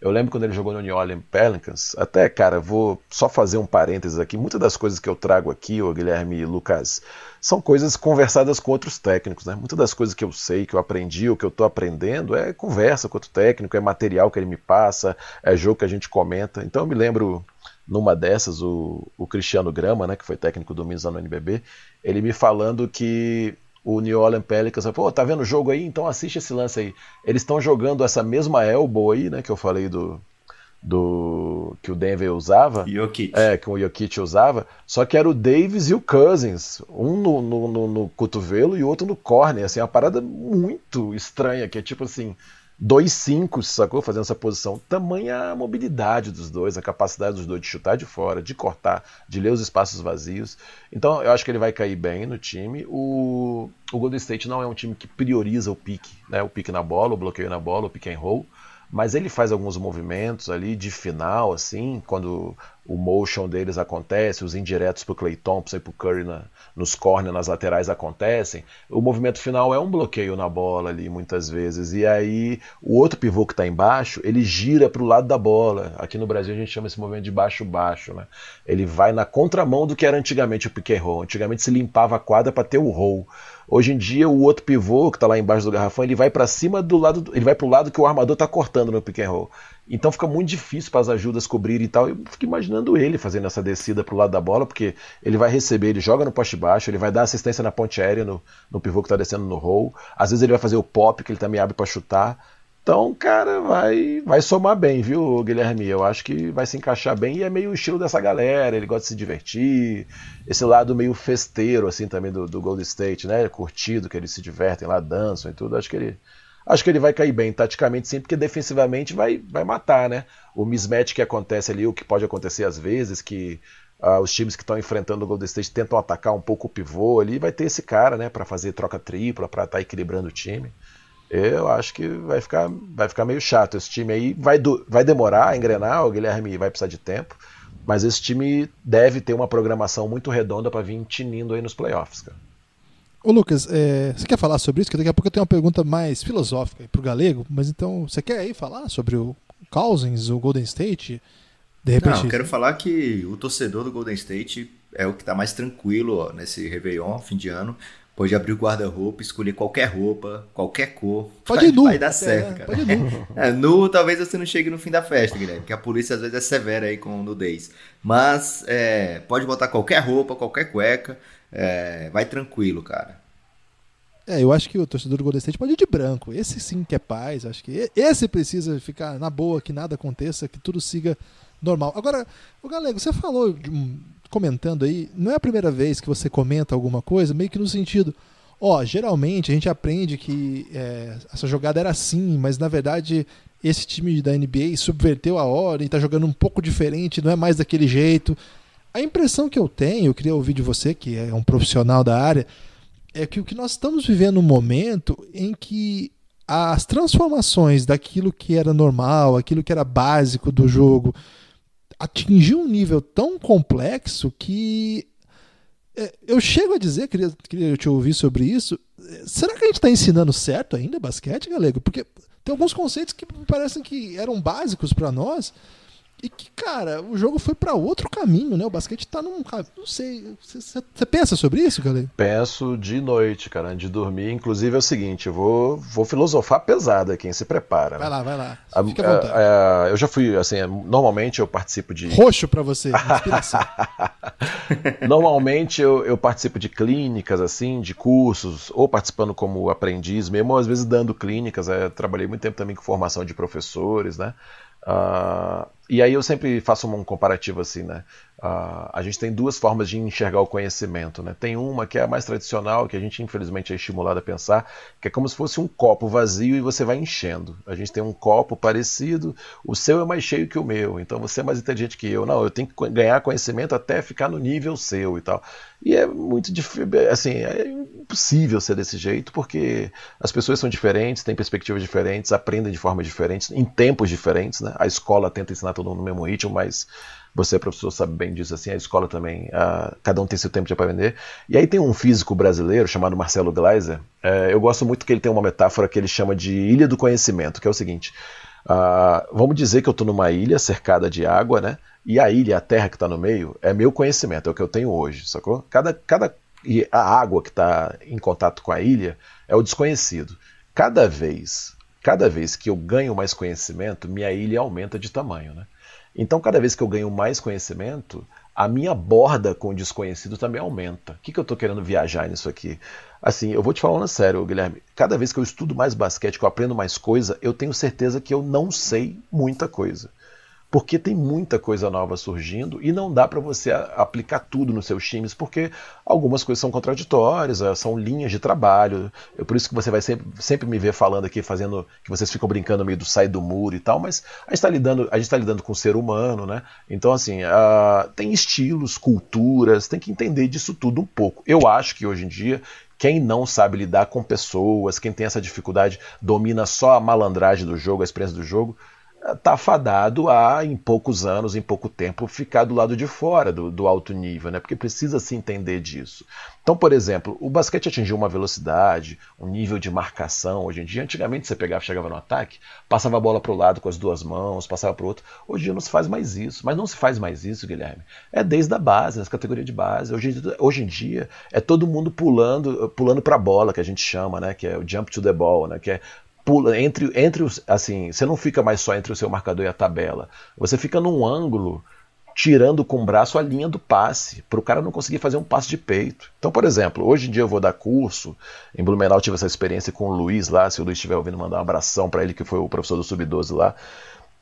Eu lembro quando ele jogou no New Orleans Pelicans, até, cara, vou só fazer um parênteses aqui, muitas das coisas que eu trago aqui, o Guilherme e Lucas, são coisas conversadas com outros técnicos, né? Muitas das coisas que eu sei, que eu aprendi, ou que eu tô aprendendo, é conversa com outro técnico, é material que ele me passa, é jogo que a gente comenta. Então eu me lembro, numa dessas, o, o Cristiano Grama, né, que foi técnico do Minas no NBB, ele me falando que o New Orleans Pelicans, pô, tá vendo o jogo aí? Então assiste esse lance aí. Eles estão jogando essa mesma elbow aí, né, que eu falei do, do que o Denver usava. Jokic. É, que o Jokic usava, só que era o Davis e o Cousins, um no, no, no, no cotovelo e outro no corner, assim, uma parada muito estranha, que é tipo assim, dois cinco, sacou? Fazendo essa posição. Tamanha a mobilidade dos dois, a capacidade dos dois de chutar de fora, de cortar, de ler os espaços vazios. Então, eu acho que ele vai cair bem no time. O, o Golden State não é um time que prioriza o pique, né? O pique na bola, o bloqueio na bola, o pick and roll mas ele faz alguns movimentos ali de final, assim, quando o motion deles acontece, os indiretos pro Clay Thompson e pro Curry na, nos corners, nas laterais acontecem. O movimento final é um bloqueio na bola ali, muitas vezes. E aí, o outro pivô que está embaixo, ele gira pro lado da bola. Aqui no Brasil a gente chama esse movimento de baixo-baixo, né? Ele vai na contramão do que era antigamente o pick and roll. Antigamente se limpava a quadra para ter o roll. Hoje em dia, o outro pivô que está lá embaixo do garrafão, ele vai para cima do lado, ele vai para o lado que o armador está cortando no pick and roll. Então fica muito difícil para as ajudas cobrirem e tal. Eu fico imaginando ele fazendo essa descida para o lado da bola, porque ele vai receber, ele joga no poste baixo, ele vai dar assistência na ponte aérea no, no pivô que está descendo no roll. Às vezes ele vai fazer o pop, que ele também abre para chutar. Então, cara, vai, vai somar bem, viu, Guilherme? Eu acho que vai se encaixar bem e é meio o estilo dessa galera. Ele gosta de se divertir, esse lado meio festeiro, assim, também do, do Golden State, né? Curtido, que eles se divertem lá, dançam e tudo. Acho que ele, acho que ele vai cair bem, taticamente sim, porque defensivamente vai, vai matar, né? O mismatch que acontece ali, o que pode acontecer às vezes, que uh, os times que estão enfrentando o Golden State tentam atacar um pouco o pivô ali, vai ter esse cara, né, para fazer troca tripla, para estar tá equilibrando o time. Eu acho que vai ficar, vai ficar meio chato. Esse time aí vai, do, vai demorar a engrenar, o Guilherme vai precisar de tempo, mas esse time deve ter uma programação muito redonda para vir tinindo aí nos playoffs, cara. Ô Lucas, é, você quer falar sobre isso? Que daqui a pouco eu tenho uma pergunta mais filosófica para o Galego, mas então você quer aí falar sobre o Cousins, o Golden State? De repente. Não, eu quero falar que o torcedor do Golden State é o que tá mais tranquilo ó, nesse Réveillon, fim de ano. Pode abrir o guarda-roupa, escolher qualquer roupa, qualquer cor. Pode ir nu. Vai dar certo, cara. Pode ir nu. (laughs) É, nu, talvez você não chegue no fim da festa, Guilherme, porque a polícia às vezes é severa aí com nudez. Mas é, pode botar qualquer roupa, qualquer cueca, é, vai tranquilo, cara. É, eu acho que o torcedor do Golden State pode ir de branco. Esse sim que é paz. Acho que esse precisa ficar na boa, que nada aconteça, que tudo siga normal. Agora, o Galego, você falou, hum, comentando aí, não é a primeira vez que você comenta alguma coisa, meio que no sentido. Ó, geralmente a gente aprende que é, essa jogada era assim, mas na verdade esse time da NBA subverteu a ordem, tá jogando um pouco diferente, não é mais daquele jeito. A impressão que eu tenho, eu queria ouvir de você, que é um profissional da área, é que o que nós estamos vivendo um momento em que as transformações daquilo que era normal, aquilo que era básico do jogo, atingiu um nível tão complexo que é, eu chego a dizer, queria, queria te ouvir sobre isso. Será que a gente está ensinando certo ainda basquete, Galego? Porque tem alguns conceitos que me parecem que eram básicos para nós e que, cara, o jogo foi para outro caminho, né? O basquete tá num. Não sei. Você pensa sobre isso, galera? Penso de noite, cara, de dormir. Inclusive é o seguinte: eu vou, vou filosofar pesado aqui, se prepara. Vai né? lá, vai lá. Fica à vontade. A, a, eu já fui, assim, normalmente eu participo de. Roxo para você, (laughs) inspiração. normalmente eu, eu participo de clínicas, assim, de cursos, ou participando como aprendiz mesmo, ou às vezes dando clínicas. É, trabalhei muito tempo também com formação de professores, né? Uh, e aí eu sempre faço um comparativo assim, né? Uh, a gente tem duas formas de enxergar o conhecimento, né? Tem uma que é a mais tradicional, que a gente infelizmente é estimulado a pensar, que é como se fosse um copo vazio e você vai enchendo. A gente tem um copo parecido, o seu é mais cheio que o meu, então você é mais inteligente que eu. Não, eu tenho que ganhar conhecimento até ficar no nível seu e tal. E é muito difícil, assim, é impossível ser desse jeito, porque as pessoas são diferentes, têm perspectivas diferentes, aprendem de formas diferentes, em tempos diferentes, né? A escola tenta ensinar todo mundo no mesmo ritmo, mas você, professor, sabe bem disso, assim, a escola também, uh, cada um tem seu tempo de aprender. E aí tem um físico brasileiro chamado Marcelo Gleiser, uh, eu gosto muito que ele tem uma metáfora que ele chama de ilha do conhecimento, que é o seguinte, uh, vamos dizer que eu estou numa ilha cercada de água, né, e a ilha, a terra que está no meio, é meu conhecimento, é o que eu tenho hoje, sacou? Cada, cada, e a água que está em contato com a ilha é o desconhecido. Cada vez, cada vez que eu ganho mais conhecimento, minha ilha aumenta de tamanho, né? Então, cada vez que eu ganho mais conhecimento, a minha borda com o desconhecido também aumenta. O que, que eu estou querendo viajar nisso aqui? Assim, eu vou te falando sério, Guilherme. Cada vez que eu estudo mais basquete, que eu aprendo mais coisa, eu tenho certeza que eu não sei muita coisa porque tem muita coisa nova surgindo e não dá para você aplicar tudo nos seus times, porque algumas coisas são contraditórias, eh, são linhas de trabalho. É por isso que você vai sempre, sempre me ver falando aqui, fazendo que vocês ficam brincando meio do sai do muro e tal, mas a gente está lidando, a gente tá lidando com o ser humano, né? Então, assim, uh, tem estilos, culturas, tem que entender disso tudo um pouco. Eu acho que hoje em dia quem não sabe lidar com pessoas, quem tem essa dificuldade, domina só a malandragem do jogo, a experiência do jogo, está fadado a, em poucos anos, em pouco tempo, ficar do lado de fora do, do, alto nível, né? porque precisa se entender disso. Então, por exemplo, o basquete atingiu uma velocidade, um nível de marcação. Hoje em dia, antigamente você pegava, chegava no ataque, passava a bola para o lado com as duas mãos, passava para o outro. Hoje em dia não se faz mais isso. Mas não se faz mais isso, Guilherme. É desde a base, nas categorias de base. Hoje, hoje em dia é todo mundo pulando pulando para a bola, que a gente chama, né? que é o jump to the ball, né? que é pula entre, entre os. Assim, você não fica mais só entre o seu marcador e a tabela. Você fica num ângulo tirando com o braço a linha do passe, para o cara não conseguir fazer um passe de peito. Então, por exemplo, hoje em dia eu vou dar curso, em Blumenau tive essa experiência com o Luiz lá, se o Luiz estiver ouvindo, mandar um abração para ele, que foi o professor do Sub-12 lá.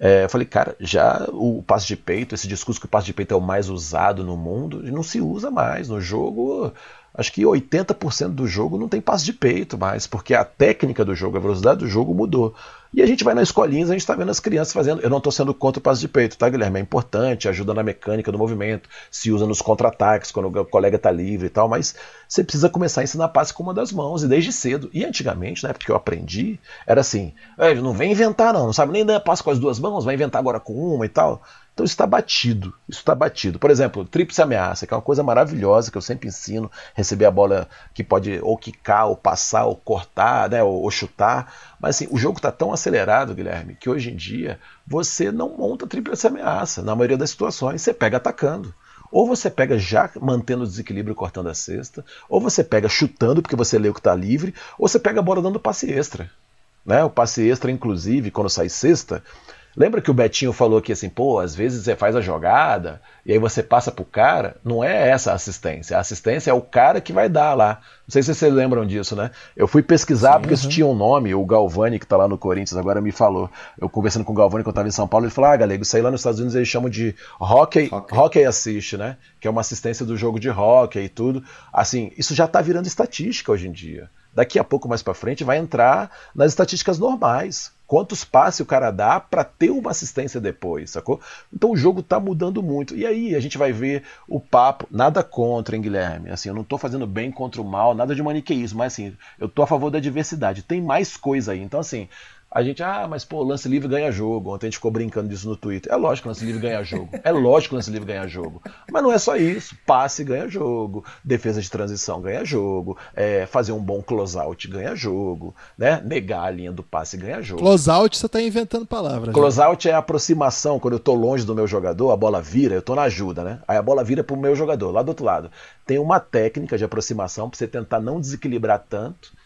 É, eu falei, cara, já o passe de peito, esse discurso que o passe de peito é o mais usado no mundo, não se usa mais. No jogo, acho que 80% do jogo não tem passe de peito mais, porque a técnica do jogo, a velocidade do jogo mudou. E a gente vai na escolinha, a gente está vendo as crianças fazendo. Eu não estou sendo contra o passe de peito, tá, Guilherme? É importante, ajuda na mecânica do movimento, se usa nos contra-ataques, quando o colega está livre e tal, mas você precisa começar a ensinar passe com uma das mãos, e desde cedo. E antigamente, na época que eu aprendi, era assim: não vem inventar, não, não sabe nem dar passe com as duas mãos, vai inventar agora com uma e tal. Então isso está batido, isso está batido. Por exemplo, tríplice ameaça, que é uma coisa maravilhosa que eu sempre ensino, receber a bola que pode ou quicar, ou passar, ou cortar, né, ou, ou chutar. Mas assim, o jogo está tão acelerado, Guilherme, que hoje em dia você não monta tríplice ameaça. Na maioria das situações, você pega atacando. Ou você pega já mantendo o desequilíbrio cortando a cesta, ou você pega chutando porque você o que está livre, ou você pega a bola dando passe extra. Né? O passe extra, inclusive, quando sai cesta, Lembra que o Betinho falou que assim, pô, às vezes você faz a jogada e aí você passa pro cara? Não é essa a assistência. A assistência é o cara que vai dar lá. Não sei se vocês lembram disso, né? Eu fui pesquisar Sim, porque uhum. isso tinha um nome, o Galvani, que tá lá no Corinthians, agora me falou. Eu conversando com o Galvani quando eu tava em São Paulo, ele falou: ah, galego, isso aí lá nos Estados Unidos eles chamam de hockey, hockey. hockey assist, né? Que é uma assistência do jogo de hockey e tudo. Assim, isso já tá virando estatística hoje em dia. Daqui a pouco mais para frente vai entrar nas estatísticas normais quantos passes o cara dá para ter uma assistência depois, sacou? Então o jogo tá mudando muito. E aí a gente vai ver o papo, nada contra, hein, Guilherme? Assim, eu não tô fazendo bem contra o mal, nada de maniqueísmo, mas assim, eu tô a favor da diversidade. Tem mais coisa aí. Então assim, a gente, ah, mas pô, lance livre ganha jogo. Ontem a gente ficou brincando disso no Twitter. É lógico que lance livre ganha jogo. É lógico que lance livre ganha jogo. Mas não é só isso. Passe ganha jogo. Defesa de transição ganha jogo. É, fazer um bom closeout ganha jogo. Né? Negar a linha do passe ganha jogo. Closeout você está inventando palavras. Closeout é a aproximação. Quando eu estou longe do meu jogador, a bola vira, eu estou na ajuda, né? Aí a bola vira para o meu jogador, lá do outro lado. Tem uma técnica de aproximação para você tentar não desequilibrar tanto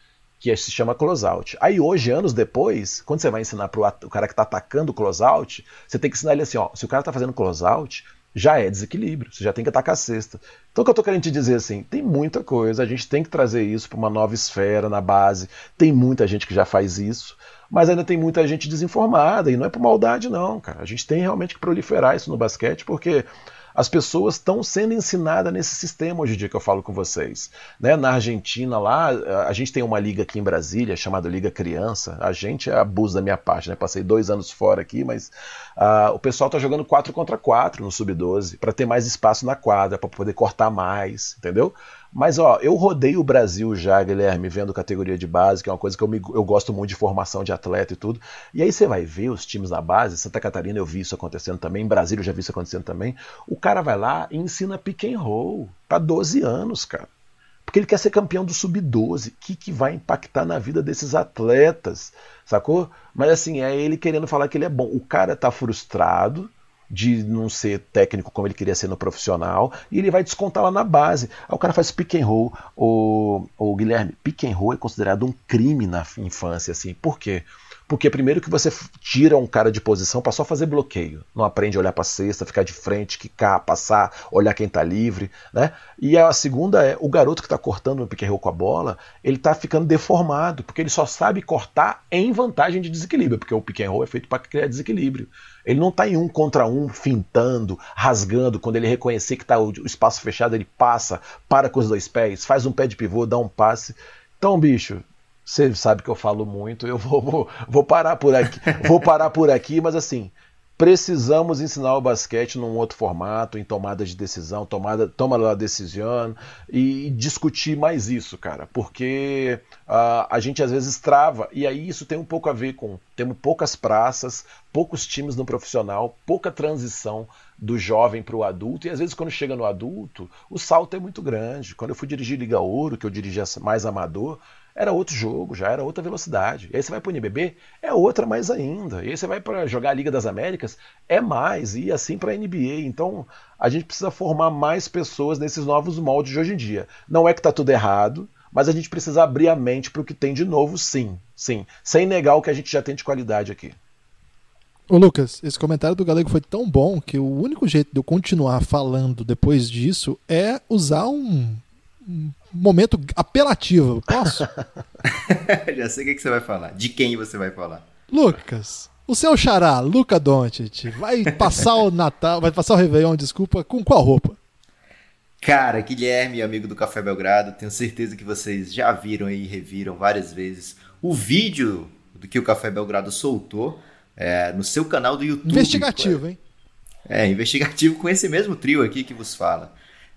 que se chama closeout. Aí hoje, anos depois, quando você vai ensinar para o cara que está atacando o closeout, você tem que ensinar ele assim, ó, se o cara está fazendo closeout, já é desequilíbrio, você já tem que atacar a cesta. Então o que eu estou querendo te dizer assim, tem muita coisa, a gente tem que trazer isso para uma nova esfera na base, tem muita gente que já faz isso, mas ainda tem muita gente desinformada, e não é por maldade não, cara. A gente tem realmente que proliferar isso no basquete, porque as pessoas estão sendo ensinadas nesse sistema hoje em dia que eu falo com vocês. Né? Na Argentina, lá, a gente tem uma liga aqui em Brasília chamada Liga Criança. A gente é abuso da minha parte, né? Passei dois anos fora aqui, mas uh, o pessoal está jogando 4 contra 4 no Sub-12 para ter mais espaço na quadra, para poder cortar mais, entendeu? Mas, ó, eu rodei o Brasil já, Guilherme, vendo categoria de base, que é uma coisa que eu, me, eu gosto muito de formação de atleta e tudo. E aí você vai ver os times na base, Santa Catarina eu vi isso acontecendo também, em Brasília eu já vi isso acontecendo também. O cara vai lá e ensina pick and roll para 12 anos, cara. Porque ele quer ser campeão do sub-12. O que, que vai impactar na vida desses atletas? Sacou? Mas assim, é ele querendo falar que ele é bom. O cara tá frustrado, de não ser técnico como ele queria ser no profissional, e ele vai descontar lá na base. Aí o cara faz pick and roll. O, o Guilherme, pick and roll é considerado um crime na infância, assim. Por quê? Porque primeiro que você tira um cara de posição para só fazer bloqueio. Não aprende a olhar para cesta, ficar de frente, quicar, passar, olhar quem está livre, né? E a segunda é o garoto que está cortando o roll com a bola, ele está ficando deformado, porque ele só sabe cortar em vantagem de desequilíbrio, porque o roll é feito para criar desequilíbrio. Ele não está em um contra um, fintando, rasgando. Quando ele reconhecer que está o espaço fechado, ele passa, para com os dois pés, faz um pé de pivô, dá um passe. Então, bicho, você sabe que eu falo muito, eu vou, vou, vou parar por aqui. vou parar por aqui, mas assim, precisamos ensinar o basquete num outro formato, em tomada de decisão, tomada, toma a decisão e, e, discutir mais isso, cara, porque uh, a gente às vezes trava e aí isso tem um pouco a ver com temos poucas praças, poucos times no profissional, pouca transição do jovem para o adulto, e às vezes quando chega no adulto, o salto é muito grande. Quando eu fui dirigir Liga Ouro, que eu dirigia mais amador, era outro jogo, já era outra velocidade. E aí você vai para o NBB, é outra mais ainda. E aí você vai para jogar a Liga das Américas, é mais, e assim para a NBA. Então a gente precisa formar mais pessoas nesses novos moldes de hoje em dia. Não é que está tudo errado, mas a gente precisa abrir a mente para o que tem de novo, sim, sim, sem negar o que a gente já tem de qualidade aqui. Ô Lucas, esse comentário do Galego foi tão bom que o único jeito de eu continuar falando depois disso é usar um, um momento apelativo. Posso? (laughs) Já sei o que, que você vai falar. De quem você vai falar. Lucas, o seu xará, Luca Doncic, vai passar o Natal, vai passar o Réveillon, desculpa, com qual roupa? Cara, Guilherme, amigo do Café Belgrado, tenho certeza que vocês já viram e reviram várias vezes o vídeo do que o Café Belgrado soltou é, no seu canal do YouTube. Investigativo, hein? É, investigativo com esse mesmo trio aqui que vos fala.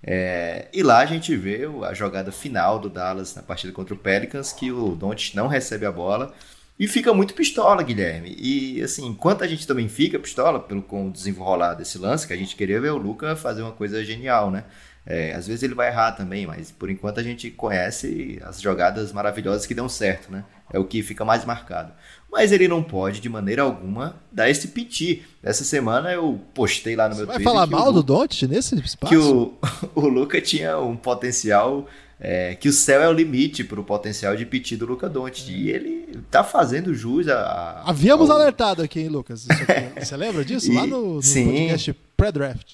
É, e lá a gente vê a jogada final do Dallas na partida contra o Pelicans, que o Doncic não recebe a bola e fica muito pistola, Guilherme. E assim, enquanto a gente também fica pistola pelo com o desenrolar desse lance, que a gente queria ver o Luca fazer uma coisa genial, né? É, às vezes ele vai errar também, mas por enquanto a gente conhece as jogadas maravilhosas que dão certo, né? É o que fica mais marcado. Mas ele não pode, de maneira alguma, dar esse piti. Essa semana eu postei lá no Você meu vai Twitter. falar que mal o, do Don't nesse espaço? Que o, (laughs) o Luca tinha um potencial. é, que o céu é o limite para o potencial de piti do Luca Doncic. E ele tá fazendo jus a. a Havíamos ao- alertado aqui, hein, Lucas? Aqui- (laughs) Você lembra disso? Lá no, no sim. podcast pré-draft.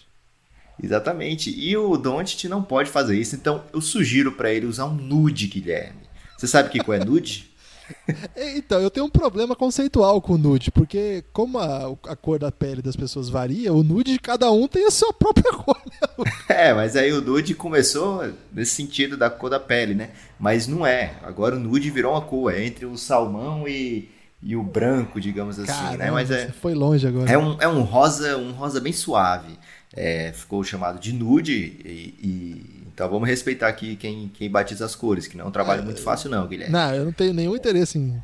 Exatamente. E o Doncic não pode fazer isso, então eu sugiro para ele usar um nude, Guilherme. Você sabe o que é nude? É, Então, eu tenho um problema conceitual com o nude, porque como a, a cor da pele das pessoas varia, o nude de cada um tem a sua própria (laughs) cor. né? É, mas aí o nude começou nesse sentido da cor da pele, né? Mas não é. Agora o nude virou uma cor, é entre o salmão e, e o branco, digamos assim, Caramba, né? Mas é, foi longe agora. é, um, é um rosa, um rosa bem suave. É, ficou chamado de nude e, e- então vamos respeitar aqui quem, quem batiza as cores, que não é um trabalho muito fácil não, Guilherme. Não, eu não tenho nenhum interesse em.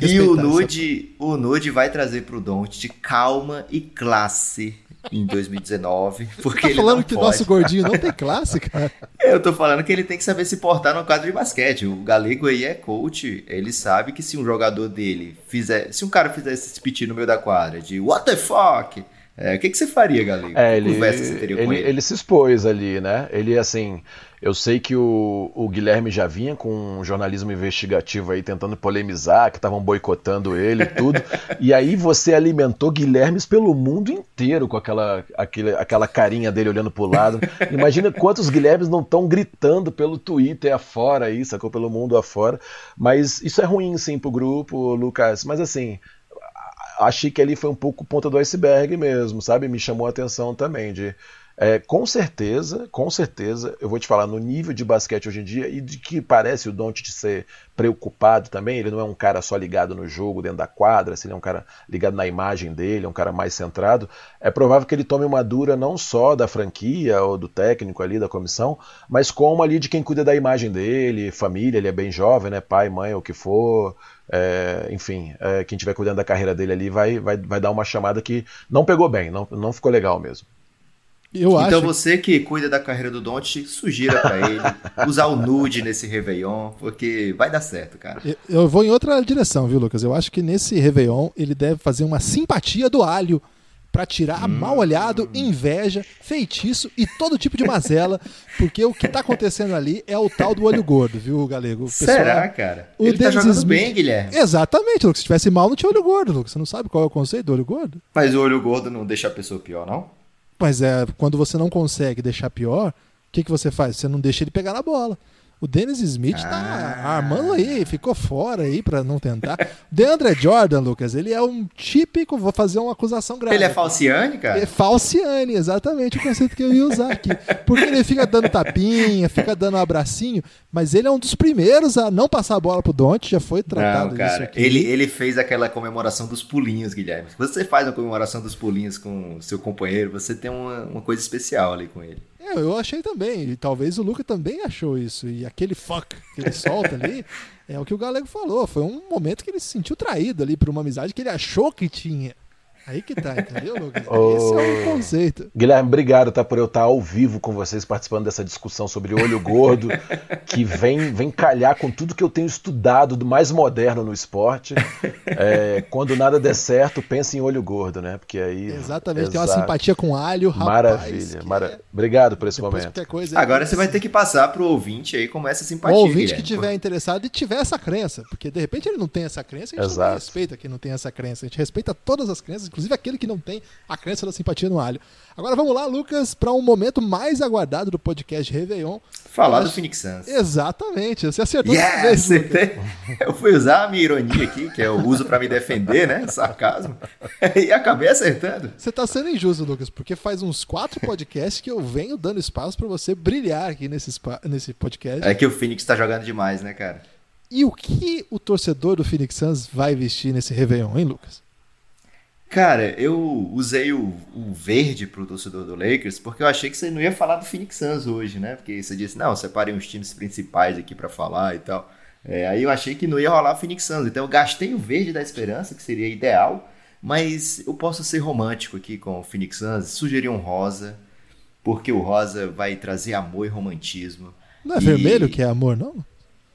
E o essa- nude, o nude vai trazer pro Don't de calma e classe em 2019, (laughs) porque Tá ele falando que pode. nosso gordinho não tem (laughs) classe, cara? Eu tô falando que ele tem que saber se portar no quadro de basquete. O Galego aí é coach, ele sabe que se um jogador dele fizer, se um cara fizesse esse piti no meio da quadra de what the fuck, é, o que, que você faria, Galego? É, ele, conversa você teria com ele, ele? ele se expôs ali, né? Ele, assim, eu sei que o, o Guilherme já vinha com um jornalismo investigativo aí, tentando polemizar, que estavam boicotando ele e tudo. (laughs) e aí você alimentou Guilhermes pelo mundo inteiro com aquela, aquele, aquela carinha dele olhando pro lado. (laughs) Imagina quantos Guilhermes não estão gritando pelo Twitter afora aí, sacou? Pelo mundo afora. Mas isso é ruim, sim, pro grupo, Lucas. Mas assim, achei que ali foi um pouco ponta do iceberg mesmo, sabe? Me chamou a atenção também de é, com certeza, com certeza, eu vou te falar no nível de basquete hoje em dia e de que parece o Doncic ser preocupado também. Ele não é um cara só ligado no jogo dentro da quadra, se ele é um cara ligado na imagem dele, é um cara mais centrado. É provável que ele tome uma dura não só da franquia ou do técnico ali da comissão, mas como ali de quem cuida da imagem dele, família. Ele é bem jovem, né? Pai, mãe, o que for. É, enfim, é, quem estiver cuidando da carreira dele ali vai, vai, vai dar uma chamada que não pegou bem, não, não ficou legal mesmo. Eu então acho. você que cuida da carreira do Don't, sugira pra ele (laughs) usar o nude nesse Réveillon, porque vai dar certo, cara. Eu- Eu vou em outra direção, viu, Lucas? Eu acho que nesse Réveillon ele deve fazer uma simpatia do alho pra tirar mal olhado, inveja, feitiço e todo tipo de mazela, (laughs) porque o que tá acontecendo ali é o tal do olho gordo, viu, Galego? O pessoal- Será, cara? o ele tá Dennis jogando Smith- bem, Guilherme. Exatamente, Lucas. Se tivesse mal, não tinha olho gordo, Lucas. Você não sabe qual é o conceito do olho gordo? Mas o olho gordo não deixa a pessoa pior, não? Mas é quando você não consegue deixar pior, o que, que você faz? Você não deixa ele pegar na bola. O Dennis Smith tá Ah. armando aí, ficou fora aí pra não tentar. DeAndre Jordan, Lucas, ele é um típico, vou fazer uma acusação grave. Ele é falciane, cara? É falciane, exatamente o conceito que eu ia usar aqui. Porque ele fica dando tapinha, fica dando um abracinho, mas ele é um dos primeiros a não passar a bola pro Dante, já foi tratado Não, cara. aqui. Ele, ele fez aquela comemoração dos pulinhos, Guilherme. Se você faz uma comemoração dos pulinhos com seu companheiro, você tem uma, uma coisa especial ali com ele. É, eu achei também. E talvez o Luca também achou isso. E aquele fuck que ele solta ali (laughs) é o que o Galego falou. Foi um momento que ele se sentiu traído ali por uma amizade que ele achou que tinha. Aí que tá, entendeu, Lucas? Esse é o conceito. Guilherme, obrigado tá, por eu estar ao vivo com vocês, participando dessa discussão sobre olho gordo, (laughs) que vem, vem calhar com tudo que eu tenho estudado do mais moderno no esporte. É, quando nada der certo, pense em olho gordo, né? Porque aí. Exatamente, tem uma Exato. simpatia com alho, rapaz. Maravilha. que mara- é- Obrigado por esse Depois momento. coisa aí, Agora você vai ter que passar pro ouvinte aí como essa O simpatia. ouvinte que Guilherme. tiver interessado e tiver essa crença, porque de repente ele não tem essa crença, a gente Exato. não respeita quem não tem essa crença, a gente respeita todas as crenças, inclusive aquele que não tem a crença da simpatia no alho. Agora vamos lá, Lucas, para um momento mais aguardado do podcast Réveillon. Falar do Phoenix Suns. Exatamente, você acertou Yes! vez. (laughs) Eu fui usar a minha ironia aqui, que eu uso pra me defender, né? Sarcasmo. (laughs) E acabei acertando. Você tá sendo injusto, Lucas, porque faz uns quatro podcasts que eu venho dando espaço para você brilhar aqui nesse, spa- nesse podcast. É que o Phoenix tá jogando demais, né, cara? E o que o torcedor do Phoenix Suns vai vestir nesse Réveillon, hein, Lucas? Cara, eu usei o, o verde pro torcedor do Lakers porque eu achei que você não ia falar do Phoenix Suns hoje, né? Porque você disse, não, separei uns times principais aqui pra falar e tal. É, aí eu achei que não ia rolar o Phoenix Suns. Então eu gastei o verde da esperança, que seria ideal. Mas eu posso ser romântico aqui com o Phoenix Suns, sugerir um rosa. porque o rosa vai trazer amor e romantismo. Não é E- vermelho que é amor, não?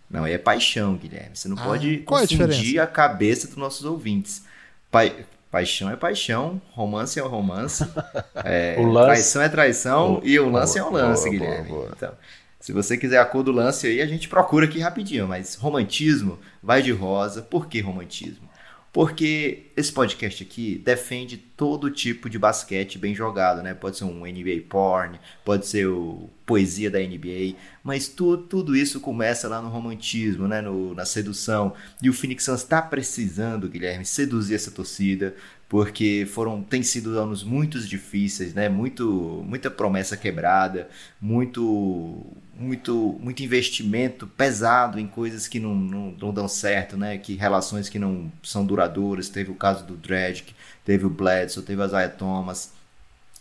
Não, é paixão, Guilherme. Você não Ah, pode é a confundir diferença? a cabeça dos nossos ouvintes. Pai- Paixão é paixão, romance é romance, (laughs) é, O lance- traição é traição e o lance boa, é um lance, boa, Guilherme. boa. Então, se você quiser a cor do lance aí, a gente procura aqui rapidinho, mas romantismo vai de rosa. Por que romantismo? Porque esse podcast aqui defende todo tipo de basquete bem jogado, né? Pode ser um NBA porn, pode ser o poesia da NBA, mas tu, tudo isso começa lá no romantismo, né? No, na sedução. E o Phoenix Suns está precisando, Guilherme, seduzir essa torcida, porque foram tem sido anos muito difíceis, né? Muito, muita promessa quebrada, muito, muito, muito investimento pesado em coisas que não, não, não dão certo, né? Que relações que não são duradouras. Teve o caso do Dredd, teve o Bledsoe, teve o Isaiah Thomas,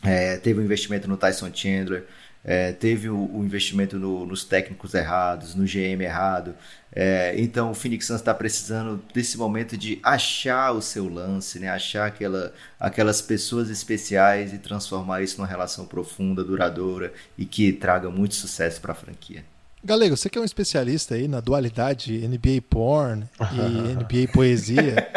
é, teve o investimento no Tyson Chandler, é, teve o, o investimento no- nos técnicos errados, no GM errado. É, então o Phoenix Suns está precisando desse momento de achar o seu lance, né? achar aquela, aquelas pessoas especiais e transformar isso numa relação profunda, duradoura e que traga muito sucesso para a franquia. Galego, você que é um especialista aí na dualidade NBA porn e (laughs) NBA poesia.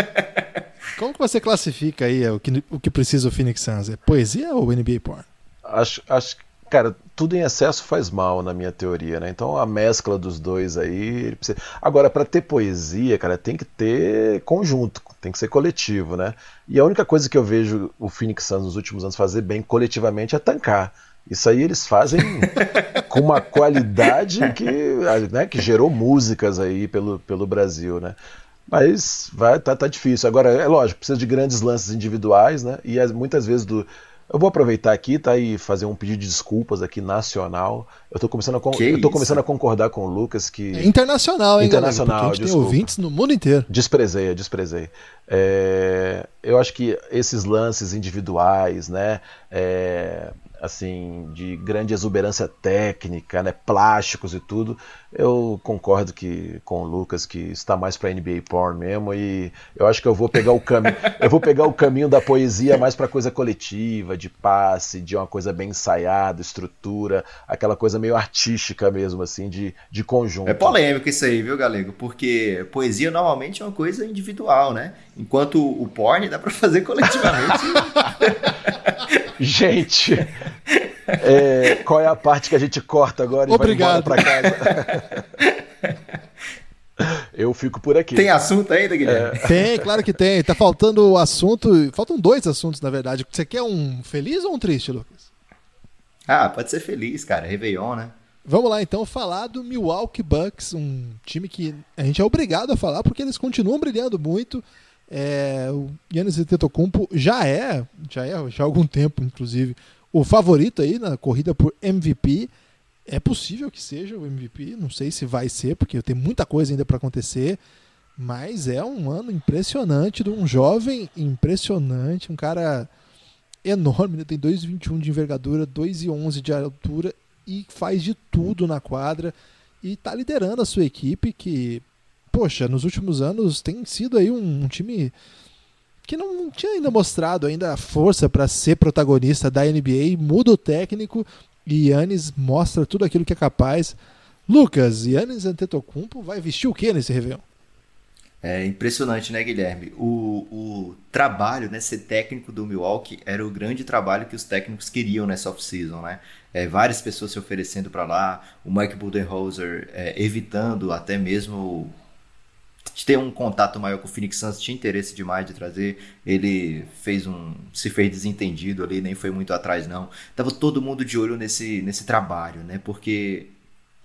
Como que você classifica aí o que, o que precisa o Phoenix Suns? É poesia ou NBA porn? Acho, acho, cara, tudo em excesso faz mal na minha teoria, né? Então a mescla dos dois aí. precisa- Agora, para ter poesia, cara, tem que ter conjunto, tem que ser coletivo, né? E a única coisa que eu vejo o Phoenix Suns nos últimos anos fazer bem coletivamente é tancar. Isso aí eles fazem (laughs) com uma qualidade que, né, que gerou músicas aí pelo, pelo Brasil, né? Mas vai, tá, tá difícil. Agora, é lógico, precisa de grandes lances individuais, né? E as- muitas vezes do. Eu vou aproveitar aqui, tá? E fazer um pedido de desculpas aqui nacional. Eu tô começando a, con- eu tô começando a concordar com o Lucas que. É internacional, hein, Internacional? Porque a gente desculpa. tem ouvintes no mundo inteiro. Desprezei, desprezei. É, eu acho que esses lances individuais, né, é, assim, de grande exuberância técnica, né, plásticos e tudo, eu concordo que com o Lucas que está mais para NBA porn mesmo e eu acho que eu vou pegar o caminho, (laughs) eu vou pegar o caminho da poesia mais para coisa coletiva, de passe, de uma coisa bem ensaiada, estrutura, aquela coisa meio artística mesmo assim, de, de conjunto. É polêmico isso aí, viu, Galego? Porque poesia normalmente é uma coisa individual, né? Enquanto o porn dá para fazer (laughs) coletivamente. (laughs) Gente, é, qual é a parte que a gente corta agora e Obrigado. vai embora pra casa? (laughs) Eu fico por aqui. tem assunto ainda, Guilherme? Tem, claro que tem. Tá faltando o assunto. Faltam dois assuntos, na verdade. Você quer um feliz ou um triste, Lucas? Ah, pode ser feliz, cara. Réveillon, né? Vamos lá então falar do Milwaukee Bucks, um time que a gente é obrigado a falar porque eles continuam brilhando muito. É, o Giannis Antetokounmpo já é, já é já há algum tempo, inclusive, o favorito aí na corrida por MVP. É possível que seja o MVP, não sei se vai ser, porque tem muita coisa ainda para acontecer, mas é um ano impressionante de um jovem impressionante, um cara enorme, né? tem 2,21 de envergadura, 2,11 de altura e faz de tudo na quadra e tá liderando a sua equipe que, poxa, nos últimos anos tem sido aí um, um time que não tinha ainda mostrado ainda a força para ser protagonista da NBA, muda o técnico e Yannis mostra tudo aquilo que é capaz. Lucas, Yannis Antetokounmpo vai vestir o que nesse Réveillon? É impressionante, né, Guilherme? O, o trabalho, né, ser técnico do Milwaukee era o grande trabalho que os técnicos queriam nessa off-season, né? É, várias pessoas se oferecendo para lá, o Mike Budenholzer é, evitando até mesmo ter um contato maior com o Phoenix Suns, tinha interesse demais de trazer. Ele fez um. se fez desentendido ali, nem foi muito atrás, não. Tava todo mundo de olho nesse, nesse trabalho, né? Porque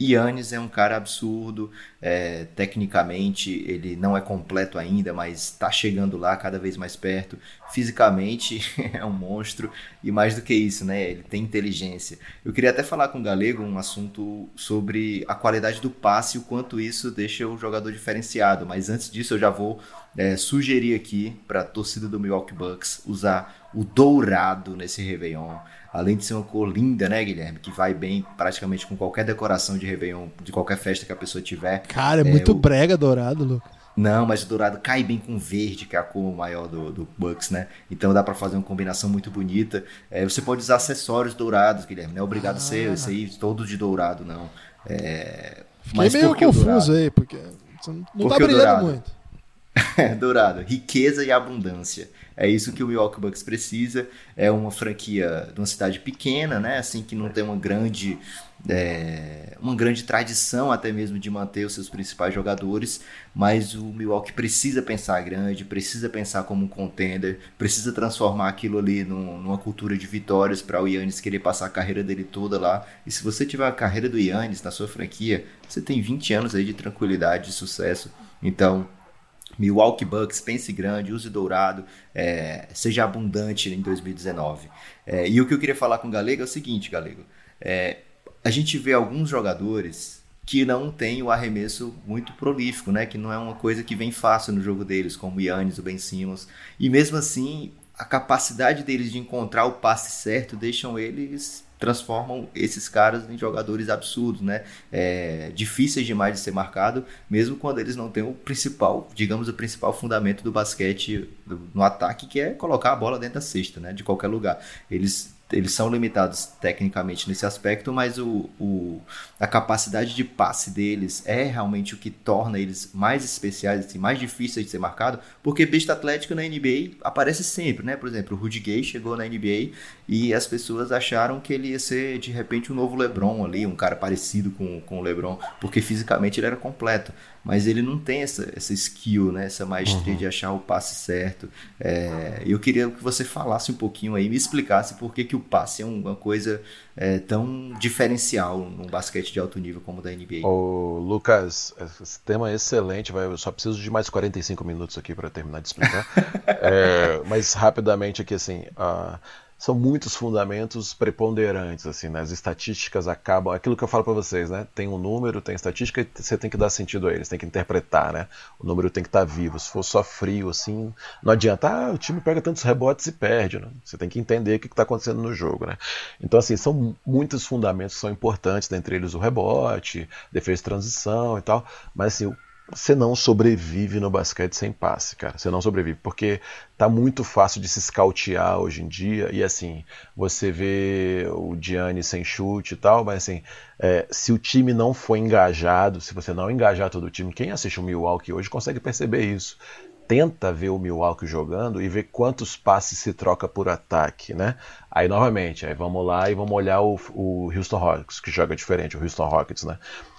Yannis é um cara absurdo, é, tecnicamente ele não é completo ainda, mas está chegando lá cada vez mais perto. Fisicamente (laughs) é um monstro e mais do que isso, né? Ele tem inteligência. Eu queria até falar com o Galego um assunto sobre a qualidade do passe e o quanto isso deixa o jogador diferenciado. Mas antes disso, eu já vou é, sugerir aqui para a torcida do Milwaukee Bucks usar o dourado nesse Réveillon. Além de ser uma cor linda, né, Guilherme? Que vai bem praticamente com qualquer decoração de Réveillon, de qualquer festa que a pessoa tiver. Cara, é, muito o- brega dourado, Lucas. Não, mas o dourado cai bem com verde, que é a cor maior do, do Bucks, né? Então dá para fazer uma combinação muito bonita. É, você pode usar acessórios dourados, Guilherme. Não é obrigado ah. a ser esse aí todo de dourado, não. É... Fiquei mas meio confuso aí, porque não porque tá brilhando dourado, muito. (laughs) dourado, riqueza e abundância. É isso que o Milwaukee Bucks precisa. É uma franquia de uma cidade pequena, né? Assim que não tem uma grande é, uma grande tradição até mesmo de manter os seus principais jogadores, mas o Milwaukee precisa pensar grande, precisa pensar como um contender, precisa transformar aquilo ali num, numa cultura de vitórias para o Yannis querer passar a carreira dele toda lá. E se você tiver a carreira do Yannis na sua franquia, você tem 20 anos aí de tranquilidade, de sucesso. Então, Milwaukee Bucks, pense grande, use dourado, é, seja abundante em 2019. É, e o que eu queria falar com o Galego é o seguinte, Galego. É, a gente vê alguns jogadores que não têm o arremesso muito prolífico, né? Que não é uma coisa que vem fácil no jogo deles, como o Yannis, o Ben Simmons. E mesmo assim, a capacidade deles de encontrar o passe certo deixam eles transformam esses caras em jogadores absurdos, né? É, difíceis demais de ser marcado, mesmo quando eles não têm o principal, digamos, o principal fundamento do basquete no ataque, que é colocar a bola dentro da cesta, né? De qualquer lugar. Eles eles são limitados tecnicamente nesse aspecto, mas o, o, a capacidade de passe deles é realmente o que torna eles mais especiais, assim, mais difíceis de ser marcado, porque besta atlética na NBA aparece sempre, né? Por exemplo, o Rudy Gay chegou na NBA e as pessoas acharam que ele ia ser de repente um novo LeBron ali, um cara parecido com, com o LeBron, porque fisicamente ele era completo mas ele não tem essa, essa skill, né? essa maestria uhum. de achar o passe certo. É, eu queria que você falasse um pouquinho aí, me explicasse por que, que o passe é uma coisa é, tão diferencial num basquete de alto nível como o da NBA. Ô, Lucas, esse tema é excelente, vai, eu só preciso de mais 45 minutos aqui para terminar de explicar. (laughs) é, mas rapidamente aqui, assim, uh, são muitos fundamentos preponderantes, assim, né? As estatísticas acabam, aquilo que eu falo para vocês, né? Tem um número, tem estatística e você tem que dar sentido a eles, tem que interpretar, né? O número tem que estar tá vivo. Se for só frio, assim, não adianta, ah, o time pega tantos rebotes e perde, né? Você tem que entender o que está acontecendo no jogo, né? Então, assim, são muitos fundamentos que são importantes, dentre eles o rebote, defesa de transição e tal, mas assim, você não sobrevive no basquete sem passe, cara. Você não sobrevive, porque tá muito fácil de se escautear hoje em dia. E assim, você vê o Gianni sem chute e tal, mas assim, é, se o time não for engajado, se você não engajar todo o time, quem assiste o Milwaukee hoje consegue perceber isso. Tenta ver o Milwaukee jogando e ver quantos passes se troca por ataque, né? Aí novamente, aí vamos lá e vamos olhar o, o Houston Rockets, que joga diferente, o Houston Rockets, né?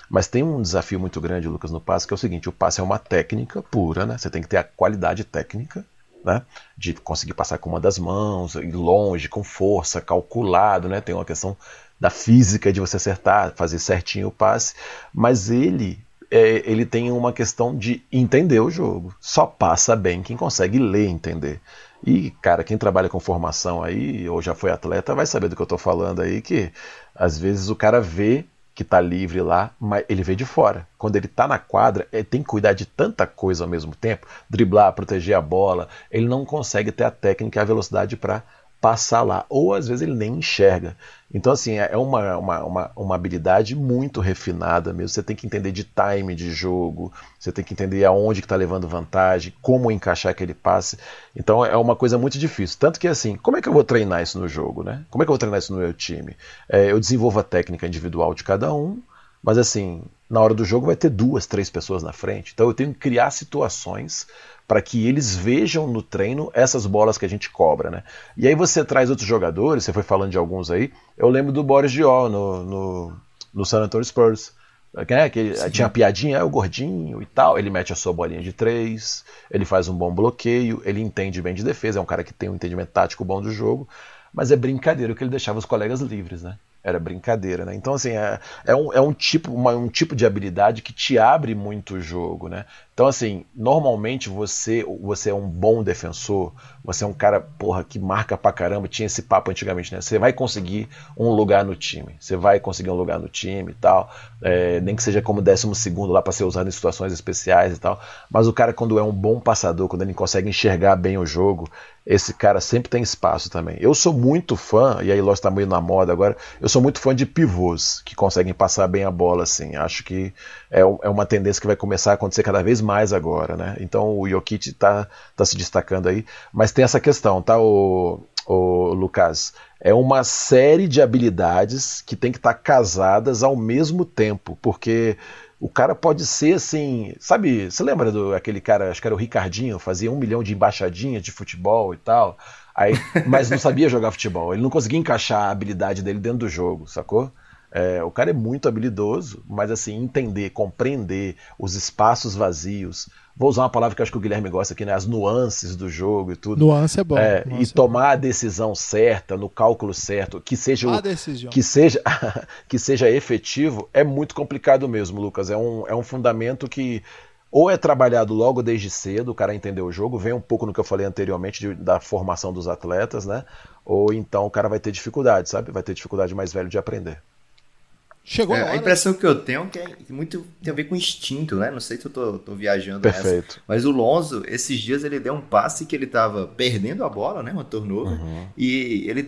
Mas tem um desafio muito grande, Lucas, no passe, que é o seguinte: o passe é uma técnica pura, né? Você tem que ter a qualidade técnica, né? De conseguir passar com uma das mãos, ir longe, com força, calculado, né? Tem uma questão da física de você acertar, fazer certinho o passe, mas ele é, ele tem uma questão de entender o jogo. Só passa bem quem consegue ler e entender. E, cara, quem trabalha com formação aí, ou já foi atleta, vai saber do que eu estou falando aí, que às vezes o cara vê que está livre lá, mas ele vem de fora. Quando ele está na quadra, ele tem que cuidar de tanta coisa ao mesmo tempo, driblar, proteger a bola, ele não consegue ter a técnica e a velocidade para passar lá. Ou às vezes ele nem enxerga. Então, assim, é uma, uma, uma, uma, habilidade muito refinada mesmo. Você tem que entender de time de jogo, você tem que entender aonde que está levando vantagem, como encaixar aquele passe. Então é uma coisa muito difícil. Tanto que assim, como é que eu vou treinar isso no jogo, né? Como é que eu vou treinar isso no meu time? É, eu desenvolvo a técnica individual de cada um, mas assim, na hora do jogo vai ter duas, três pessoas na frente. Então eu tenho que criar situações para que eles vejam no treino essas bolas que a gente cobra, né? E aí você traz outros jogadores, você foi falando de alguns aí. Eu lembro do Boris Diaw no, no, no San Antonio Spurs. Né? Que tinha a piadinha, é o gordinho e tal. Ele mete a sua bolinha de três, ele faz um bom bloqueio, ele entende bem de defesa, é um cara que tem um entendimento tático bom do jogo. Mas é brincadeira que ele deixava os colegas livres, né? Era brincadeira, né? Então, assim, é, é, um, é um, tipo, uma, um tipo de habilidade que te abre muito o jogo, né? Então, assim, normalmente você, você é um bom defensor, você é um cara, porra, que marca pra caramba, tinha esse papo antigamente, né? Você vai conseguir um lugar no time, você vai conseguir um lugar no time e tal, é, nem que seja como décimo segundo lá para ser usado em situações especiais e tal, mas o cara quando é um bom passador, quando ele consegue enxergar bem o jogo, esse cara sempre tem espaço também. Eu sou muito fã, e aí Lost tá meio na moda agora, eu sou sou muito fã de pivôs que conseguem passar bem a bola assim. Acho que é, é uma tendência que vai começar a acontecer cada vez mais agora, né? Então o Jokic está tá se destacando aí, mas tem essa questão, tá, o, o Lucas? É uma série de habilidades que tem que estar tá casadas ao mesmo tempo, porque o cara pode ser assim, sabe? Você lembra do aquele cara, acho que era o Ricardinho, fazia um milhão de embaixadinhas de futebol e tal, aí, mas não sabia (laughs) jogar futebol. Ele não conseguia encaixar a habilidade dele dentro do jogo, sacou? É, o cara é muito habilidoso, mas assim, entender, compreender os espaços vazios. Vou usar uma palavra que acho que o Guilherme gosta aqui, né? As nuances do jogo e tudo. Nuance é bom. É, nuance e tomar é a decisão certa, no cálculo certo, que seja, decisão. que seja, (laughs) que seja efetivo, é muito complicado mesmo, Lucas. É um, é um fundamento que ou é trabalhado logo desde cedo, o cara entender o jogo, vem um pouco no que eu falei anteriormente de, da formação dos atletas, né? Ou então o cara vai ter dificuldade, sabe? Vai ter dificuldade mais velho de aprender. Chegou é, a, a impressão que eu tenho é que é muito tem a ver com instinto, né? Não sei se eu tô, tô viajando Perfeito. Nessa, mas o Lonzo, esses dias ele deu um passe que ele tava perdendo a bola, né? Uma turnover. Uhum. E ele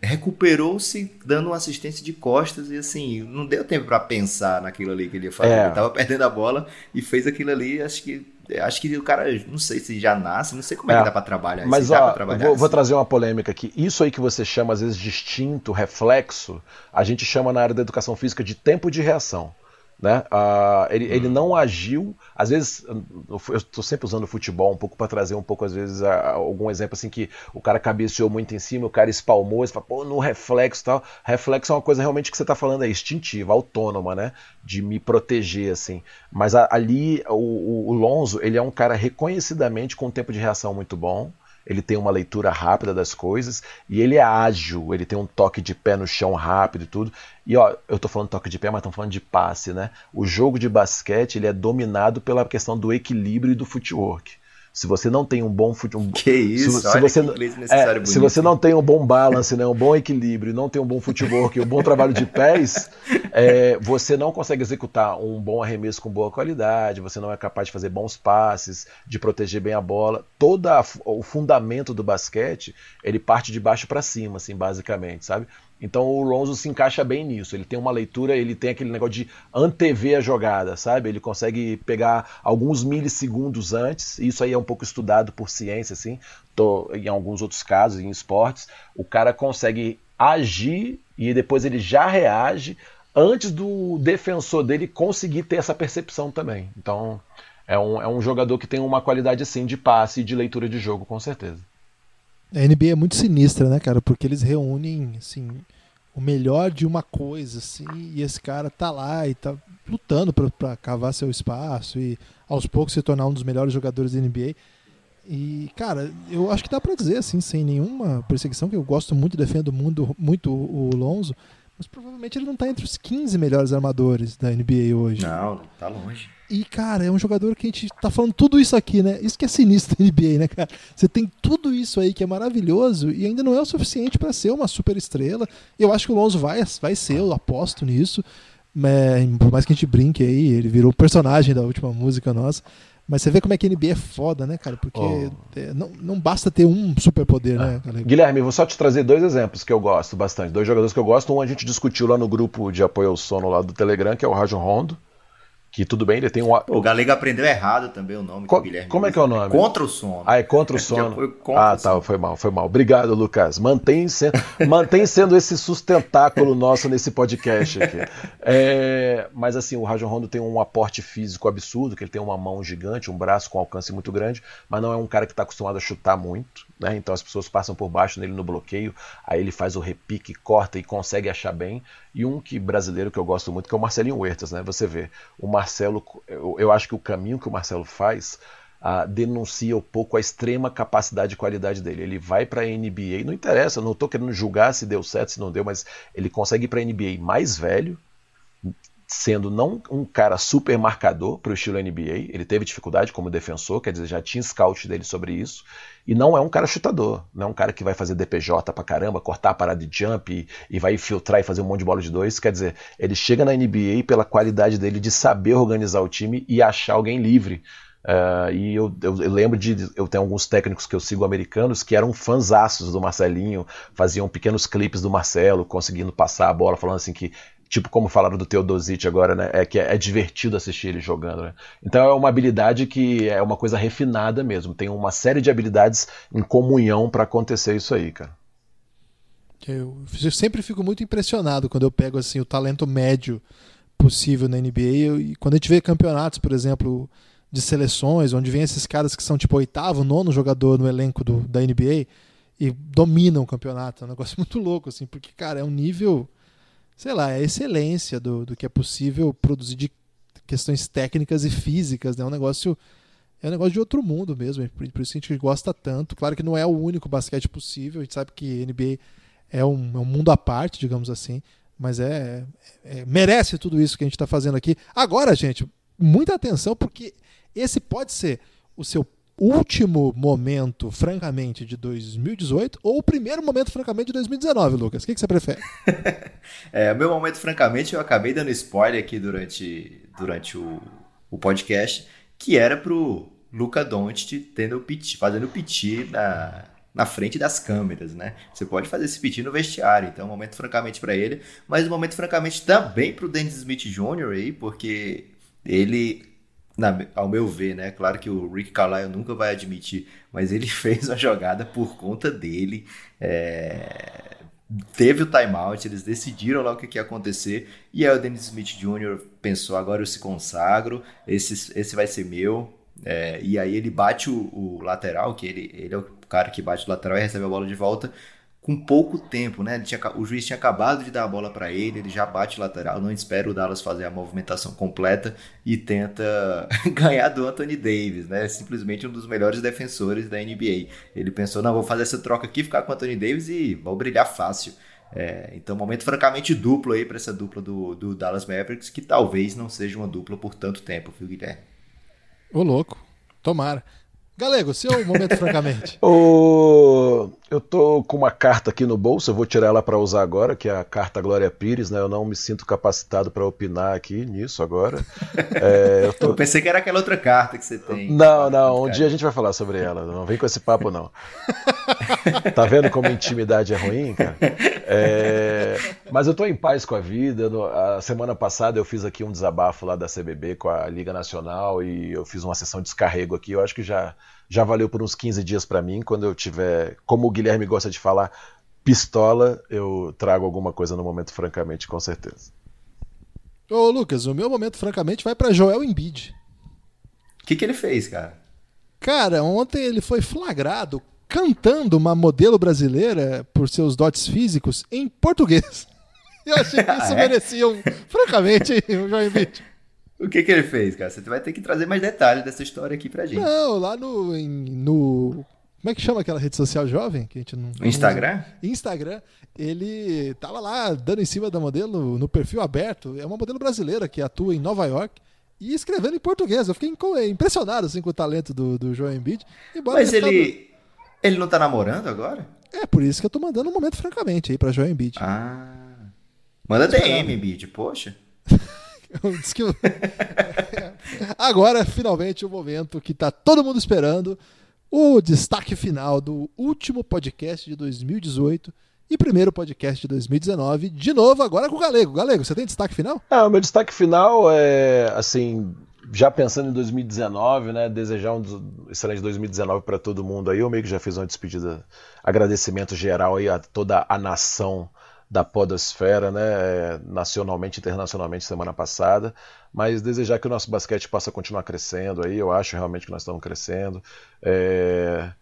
recuperou-se dando uma assistência de costas e assim, não deu tempo para pensar naquilo ali que ele ia fazer. É. Ele tava perdendo a bola e fez aquilo ali, acho que acho que o cara, não sei se já nasce, não sei como é, é que dá para trabalhar. Mas ó, trabalhar vou, assim. vou, trazer uma polêmica aqui. Isso aí que você chama às vezes de instinto, reflexo, a gente chama na área da educação física de tempo de reação. Né? Uh, ele, ele hum. não agiu, às vezes, eu estou sempre usando o futebol um pouco para trazer um pouco, às vezes, algum exemplo assim que o cara cabeceou muito em cima, o cara espalmou, você fala, pô, no reflexo tal. Reflexo é uma coisa realmente que você está falando é instintiva, autônoma, né? De me proteger, assim. Mas ali, o, o Lonzo, ele é um cara reconhecidamente com um tempo de reação muito bom ele tem uma leitura rápida das coisas e ele é ágil, ele tem um toque de pé no chão rápido e tudo. E ó, eu tô falando toque de pé, mas estamos falando de passe, né? O jogo de basquete ele é dominado pela questão do equilíbrio e do footwork. Se você não tem um bom futebol. Que isso, se, se você, é, se você não tem um bom balance, né, um bom equilíbrio, não tem um bom futebol e um bom trabalho de pés, (laughs) é, você não consegue executar um bom arremesso com boa qualidade, você não é capaz de fazer bons passes, de proteger bem a bola. Todo o fundamento do basquete, ele parte de baixo para cima, assim, basicamente, sabe? Então o Lonzo se encaixa bem nisso. Ele tem uma leitura, ele tem aquele negócio de antever a jogada, sabe? Ele consegue pegar alguns milissegundos antes. Isso aí é um pouco estudado por ciência, assim. Tô, em alguns outros casos, em esportes, o cara consegue agir e depois ele já reage antes do defensor dele conseguir ter essa percepção também. Então é um, é um jogador que tem uma qualidade assim de passe e de leitura de jogo, com certeza. A NBA é muito sinistra, né, cara? Porque eles reúnem, assim, o melhor de uma coisa, assim, e esse cara tá lá e tá lutando para cavar seu espaço e aos poucos se tornar um dos melhores jogadores da NBA. E, cara, eu acho que dá para dizer, assim, sem nenhuma perseguição, que eu gosto muito, defendo muito, muito o Lonzo, mas provavelmente ele não tá entre os 15 melhores armadores da NBA hoje. Não, tá longe. E, cara, é um jogador que a gente tá falando tudo isso aqui, né? Isso que é sinistro da NBA, né, cara? Você tem tudo isso aí que é maravilhoso e ainda não é o suficiente para ser uma super estrela. Eu acho que o Lonzo vai, vai ser, eu aposto nisso. Mas, por mais que a gente brinque aí, ele virou personagem da última música nossa. Mas você vê como é que a NBA é foda, né, cara? Porque oh. não, não basta ter um superpoder, né, cara? Guilherme, vou só te trazer dois exemplos que eu gosto bastante. Dois jogadores que eu gosto. Um a gente discutiu lá no grupo de apoio ao sono lá do Telegram, que é o Rajon Rondo que tudo bem, ele tem um. O Galega aprendeu errado também o nome Co Guilherme. Como é que é o nome? contra o sono. Ah, é contra o (laughs) sono. Contra ah, tá, sono. foi mal, foi mal. Obrigado, Lucas. Mantém sendo, (laughs) mantém sendo esse sustentáculo nosso nesse podcast aqui. É, mas assim, o Rajon Rondo tem um aporte físico absurdo, que ele tem uma mão gigante, um braço com alcance muito grande, mas não é um cara que está acostumado a chutar muito. Né? Então as pessoas passam por baixo nele no bloqueio, aí ele faz o repique, corta e consegue achar bem. E um que brasileiro que eu gosto muito, que é o Marcelinho Huertas, né? Você vê, o Marcelo, eu, eu acho que o caminho que o Marcelo faz denuncia um pouco a extrema capacidade e qualidade dele. Ele vai para a NBA, não interessa, não estou querendo julgar se deu certo, se não deu, mas ele consegue ir para a NBA mais velho, sendo não um cara super marcador para o estilo NBA, ele teve dificuldade como defensor, quer dizer, já tinha scout dele sobre isso, e não é um cara chutador, não é um cara que vai fazer DPJ pra caramba, cortar a parada de jump e, e vai infiltrar e fazer um monte de bola de dois, quer dizer, ele chega na NBA pela qualidade dele de saber organizar o time e achar alguém livre Uh, e eu, eu, eu, lembro de. Eu tenho alguns técnicos que eu sigo americanos que eram fãzaços do Marcelinho, faziam pequenos clipes do Marcelo, conseguindo passar a bola, falando assim que. Tipo como falaram do Teodosic agora, né? É que é, é divertido assistir ele jogando, né? Então é uma habilidade que é uma coisa refinada mesmo. Tem uma série de habilidades em comunhão para acontecer isso aí, cara. Eu, eu sempre fico muito impressionado quando eu pego assim o talento médio possível na NBA e quando a gente vê campeonatos, por exemplo, de seleções, onde vem esses caras que são tipo oitavo, nono jogador no elenco do, da NBA e dominam o campeonato. É um negócio (laughs) muito louco, assim, porque, cara, é um nível, sei lá, é a excelência do, do que é possível produzir de questões técnicas e físicas, né? É um negócio. É um negócio de outro mundo mesmo, por, isso que a gente gosta tanto. Claro que não é o único basquete possível, a gente sabe que NBA é um, é um mundo à parte, digamos assim, mas é, é merece tudo isso que a gente está fazendo aqui. Agora, gente, muita atenção, porque esse pode ser o seu último momento, francamente, de 2018 ou o primeiro momento, francamente, de 2019, Lucas? O que, que você prefere? (laughs) é, meu momento, francamente, eu acabei dando spoiler aqui durante, durante o, o podcast, que era pro Luca Doncic tendo piti, fazendo piti na, na frente das câmeras, né? Você pode fazer esse piti no vestiário, então, um momento francamente para ele, mas um momento francamente também pro Dennis Smith Jr. aí, porque ele na, ao meu ver, né? Claro que o Rick Carlisle nunca vai admitir, mas ele (laughs) fez a jogada por conta dele. É, teve o timeout, eles decidiram lá o que, ia acontecer. E aí o Dennis Smith Jr. pensou: agora eu se consagro, esse, esse vai ser meu. É, e aí ele bate o, o, lateral, que ele, ele é o cara que bate o lateral e recebe a bola de volta com pouco tempo, né? Tinha, o juiz tinha acabado de dar a bola para ele, ele já bate lateral, não espera o Dallas fazer a movimentação completa e tenta (laughs) ganhar do Anthony Davis, né? Simplesmente um dos melhores defensores da NBA. Ele pensou, não, vou fazer essa troca aqui, ficar com o Anthony Davis e vou brilhar fácil. É, então, momento francamente duplo aí para essa dupla do, do, Dallas Mavericks, que talvez não seja uma dupla por tanto tempo, viu, Guilherme? Ô, louco, tomara. Galego, seu momento francamente. (laughs) O... Eu tô com uma carta aqui no bolso, eu vou tirar ela para usar agora, que é a carta Glória Pires, né? Eu não me sinto capacitado para opinar aqui nisso agora. (laughs) É, eu, tô... eu, pensei que era aquela outra carta que você tem. Não, não, um dia a gente vai falar sobre ela. Não vem com esse papo, não. (laughs) tá vendo como intimidade é ruim, cara? É... Mas eu tô em paz com a vida. A semana passada eu fiz aqui um desabafo lá da CBB com a Liga Nacional e eu fiz uma sessão de descarrego aqui. Eu acho que já já valeu por uns 15 dias para mim. Quando eu tiver, como o Guilherme gosta de falar, pistola, eu trago alguma coisa no momento, francamente, com certeza. Ô, Lucas, o meu momento, francamente, vai para Joel Embiid. O que, que ele fez, cara? Cara, ontem ele foi flagrado cantando uma modelo brasileira por seus dotes físicos em português. (laughs) Eu achei que isso ah, é? merecia, um, francamente, o Joel Embiid. O que que ele fez, cara? Você vai ter que trazer mais detalhes dessa história aqui pra gente. Não, lá no, em, no como é que chama aquela rede social jovem que a gente não Instagram? Instagram. Ele tava lá dando em cima da modelo no perfil aberto. É uma modelo brasileira que atua em Nova York e escrevendo em português. Eu fiquei impressionado assim com o talento do, do João Embiid. Mas ele ele não tá namorando agora? É por isso que eu tô mandando um momento francamente aí para João Embiid. Ah. Manda DM, Embiid, poxa. (laughs) (laughs) (laughs) Agora, finalmente, o momento que está todo mundo esperando. O destaque final do último podcast de 2018 e primeiro podcast de 2019. De novo, agora com o Galego. Galego, você tem destaque final? É, o meu destaque final é, assim, já pensando em 2019, né, desejar um excelente 2019 para todo mundo aí. Eu meio que já fiz uma despedida, agradecimento geral aí a toda a nação da podosfera, né, nacionalmente e internacionalmente semana passada, mas desejar que o nosso basquete possa continuar crescendo aí, eu acho realmente que nós estamos crescendo. É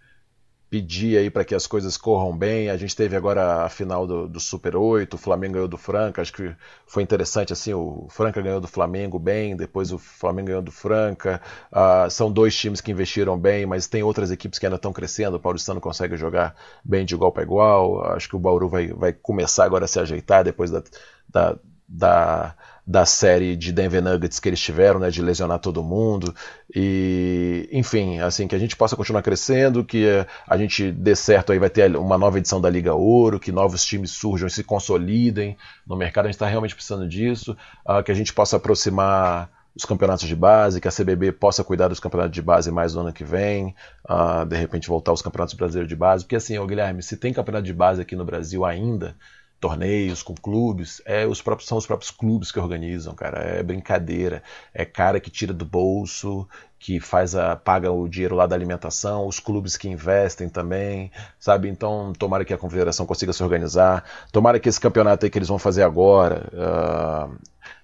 pedir aí para que as coisas corram bem. A gente teve agora a final do, do, Super 8, o Flamengo ganhou do Franca, acho que foi interessante assim, o Franca ganhou do Flamengo bem, depois o Flamengo ganhou do Franca. Uh, são dois times que investiram bem, mas tem outras equipes que ainda estão crescendo. O Paulistano consegue jogar bem de igual para igual. Acho que o Bauru vai, vai começar agora a se ajeitar depois da, da, da da série de Denver Nuggets que eles tiveram, né, de lesionar todo mundo. E enfim, assim que a gente possa continuar crescendo, que a gente dê certo aí vai ter uma nova edição da Liga Ouro, que novos times surjam e se consolidem no mercado, a gente está realmente precisando disso, uh, que a gente possa aproximar os campeonatos de base, que a CBB possa cuidar dos campeonatos de base mais no ano que vem, uh, de repente voltar aos campeonatos brasileiros de base, porque assim, ô Guilherme, se tem campeonato de base aqui no Brasil ainda, torneios com clubes, é os próprios são os próprios clubes que organizam, cara. É brincadeira, é cara que tira do bolso, que faz a paga o dinheiro lá da alimentação, os clubes que investem também, sabe? Então, tomara que a confederação consiga se organizar, tomara que esse campeonato aí que eles vão fazer agora, uh,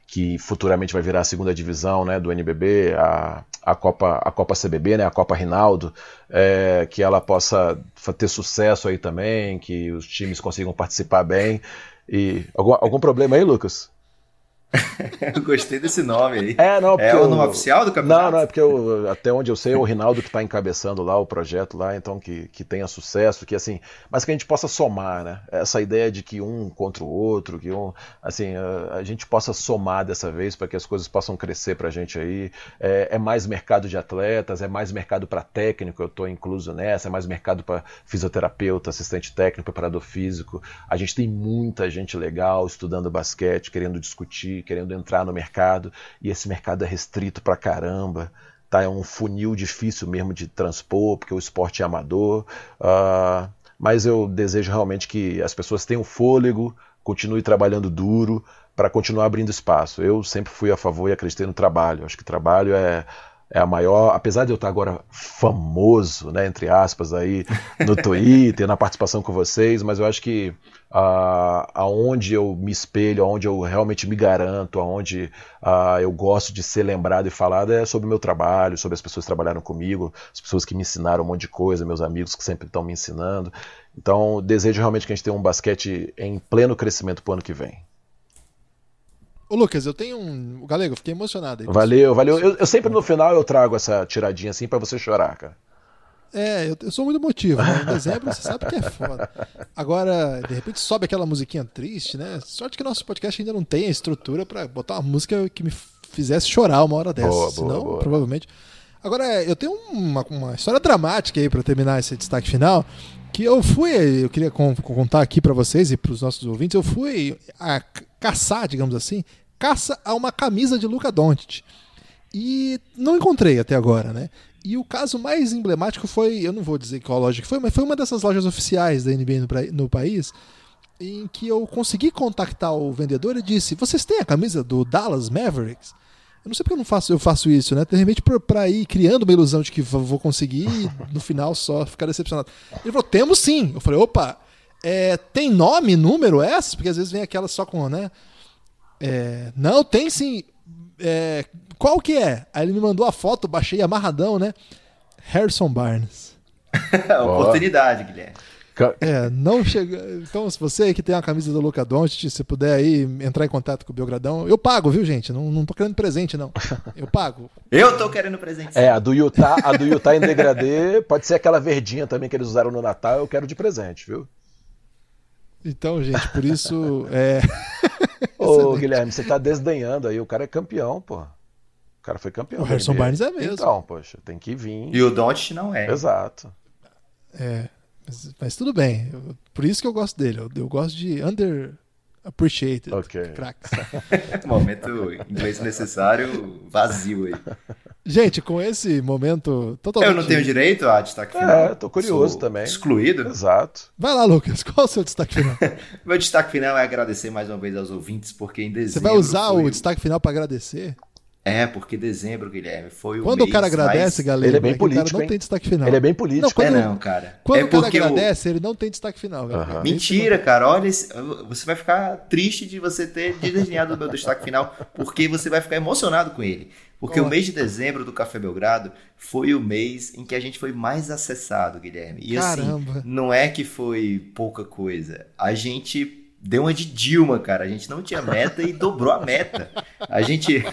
que futuramente vai virar a segunda divisão, né, do NBB, a, a Copa a Copa CBB, né, a Copa Rinaldo, é, que ela possa ter sucesso aí também, que os times consigam participar bem. E algum, algum problema aí, Lucas? (laughs) eu gostei desse nome aí. É, não, é o nome oficial do campeonato? Não, não, é porque eu, até onde eu sei é o Rinaldo que está encabeçando lá o projeto lá, então que, que tenha sucesso, que assim, mas que a gente possa somar, né? Essa ideia de que um contra o outro, que um, assim, a, a gente possa somar dessa vez para que as coisas possam crescer para a gente aí. É, é, mais mercado de atletas, é mais mercado para técnico, eu estou incluso nessa, é mais mercado para fisioterapeuta, assistente técnico, preparador físico. A gente tem muita gente legal estudando basquete, querendo discutir querendo entrar no mercado, e esse mercado é restrito pra caramba. Tá? É um funil difícil mesmo de transpor, porque o esporte é amador. Uh, mas eu desejo realmente que as pessoas tenham fôlego, continue trabalhando duro para continuar abrindo espaço. Eu sempre fui a favor e acreditei no trabalho. Acho que trabalho é é a maior, apesar de eu estar agora famoso, né, entre aspas, aí no (laughs) Twitter, na participação com vocês, mas eu acho que uh, aonde eu me espelho, aonde eu realmente me garanto, aonde uh, eu gosto de ser lembrado e falado é sobre o meu trabalho, sobre as pessoas que trabalharam comigo, as pessoas que me ensinaram um monte de coisa, meus amigos que sempre estão me ensinando. Então, desejo realmente que a gente tenha um basquete em pleno crescimento para o ano que vem. Ô, Lucas, eu tenho um. Galego, eu fiquei emocionado aí. Valeu, valeu. Eu, eu, sempre no final eu trago essa tiradinha assim para você chorar, cara. É, eu, eu sou muito emotivo, né? Em dezembro você sabe que é foda. Agora, de repente sobe aquela musiquinha triste, né? Sorte que nosso podcast ainda não tem a estrutura para botar uma música que me fizesse chorar uma hora dessa. Boa, Senão, boa, boa. provavelmente. Agora, eu tenho uma, uma história dramática aí para terminar esse destaque final. Que eu fui, eu queria contar aqui para vocês e para os nossos ouvintes, eu fui a caçar, digamos assim, caça a uma camisa de Luca Doncic. E não encontrei até agora, né? E o caso mais emblemático foi, eu não vou dizer qual loja que foi, mas foi uma dessas lojas oficiais da NBA no, no país, em que eu consegui contactar o vendedor e disse: "Vocês têm a camisa do Dallas Mavericks?" Eu não sei porque eu não faço, eu faço isso, né? De repente para ir criando uma ilusão de que vou conseguir e no final só ficar decepcionado. Ele falou: "Temos sim". Eu falei: "Opa, é, tem nome, número essas? Porque às vezes vem aquela só com, né? É, não, tem sim. É, qual que é? Aí ele me mandou a foto, baixei amarradão, né? Harrison Barnes. (laughs) Oportunidade, Guilherme. É, não chega. Então, se você que tem uma camisa do Luca Doncic, se puder aí entrar em contato com o Belgradão, eu pago, viu, gente? Não, não tô querendo presente, não. Eu pago. (laughs) eu tô querendo presente. É, a do Utah, a do Utah em degradê, pode ser aquela verdinha também que eles usaram no Natal, eu quero de presente, viu? Então, gente, por isso. É... (laughs) Ô, Guilherme, você tá desdenhando aí. O cara é campeão, pô. O cara foi campeão. O Harrison Barnes é mesmo. Então, poxa, tem que vir. E o Don't não é. Exato. É. Mas, mas tudo bem. Eu, por isso que eu gosto dele. Eu, eu gosto de under appreciated. Ok. Cracks. (laughs) Momento inglês necessário vazio aí. Gente, com esse momento totalmente. Eu não tenho direito a destaque final. É, tô curioso Sou também. Excluído. Exato. Vai lá, Lucas. Qual é o seu destaque final? (laughs) Meu destaque final é agradecer mais uma vez aos ouvintes, porque em dezembro. Você vai usar o destaque final para agradecer? É, porque dezembro, Guilherme, foi o Quando o cara agradece, mais... galera, ele é bem político, o cara não hein? tem destaque final. Ele é bem político. Não, quando, é não, cara. Quando é o cara agradece, ele não tem destaque final. Velho. Uhum. Mentira, cara. Olha, você vai ficar triste de você ter desdenhado do meu destaque final, porque você vai ficar emocionado com ele. Porque Olá. o mês de dezembro do Café Belgrado foi o mês em que a gente foi mais acessado, Guilherme. E Caramba. assim, não é que foi pouca coisa. A gente deu uma de Dilma, cara. A gente não tinha meta e dobrou a meta. A gente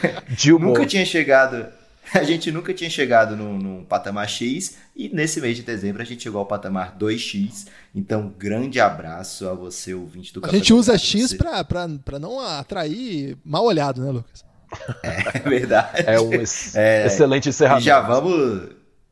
nunca tinha chegado. A gente nunca tinha chegado num, num, patamar X e nesse mês de dezembro a gente chegou ao patamar 2X. Então, grande abraço a você, ouvinte do A gente usa X para não atrair mal olhado, né, Lucas? É (laughs) verdade. É um ex é, excelente encerramento. E já vamos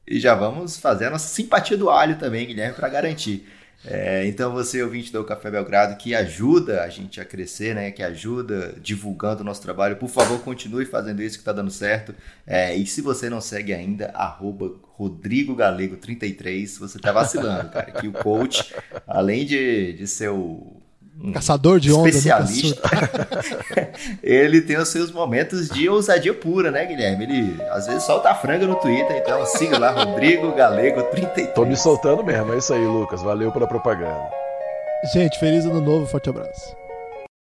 e já vamos fazer a nossa simpatia do alho também, Guilherme, para garantir. É, então você, ouvinte do Café Belgrado, que ajuda a gente a crescer, né? Que ajuda divulgando o nosso trabalho, por favor, continue fazendo isso que está dando certo. É, e se você não segue ainda, arroba Rodrigo Galego 33, você tá vacilando, cara. Que o coach, (laughs) além de, de ser o caçador de onda, especialista, (laughs) (laughs) ele tem os seus momentos de ousadia pura, né, Guilherme? Ele às vezes solta a franga no Twitter, então siga lá, Rodrigo Galego 33. Tô me soltando mesmo, é isso aí, Lucas. Valeu pela propaganda. Gente, feliz ano novo, forte abraço.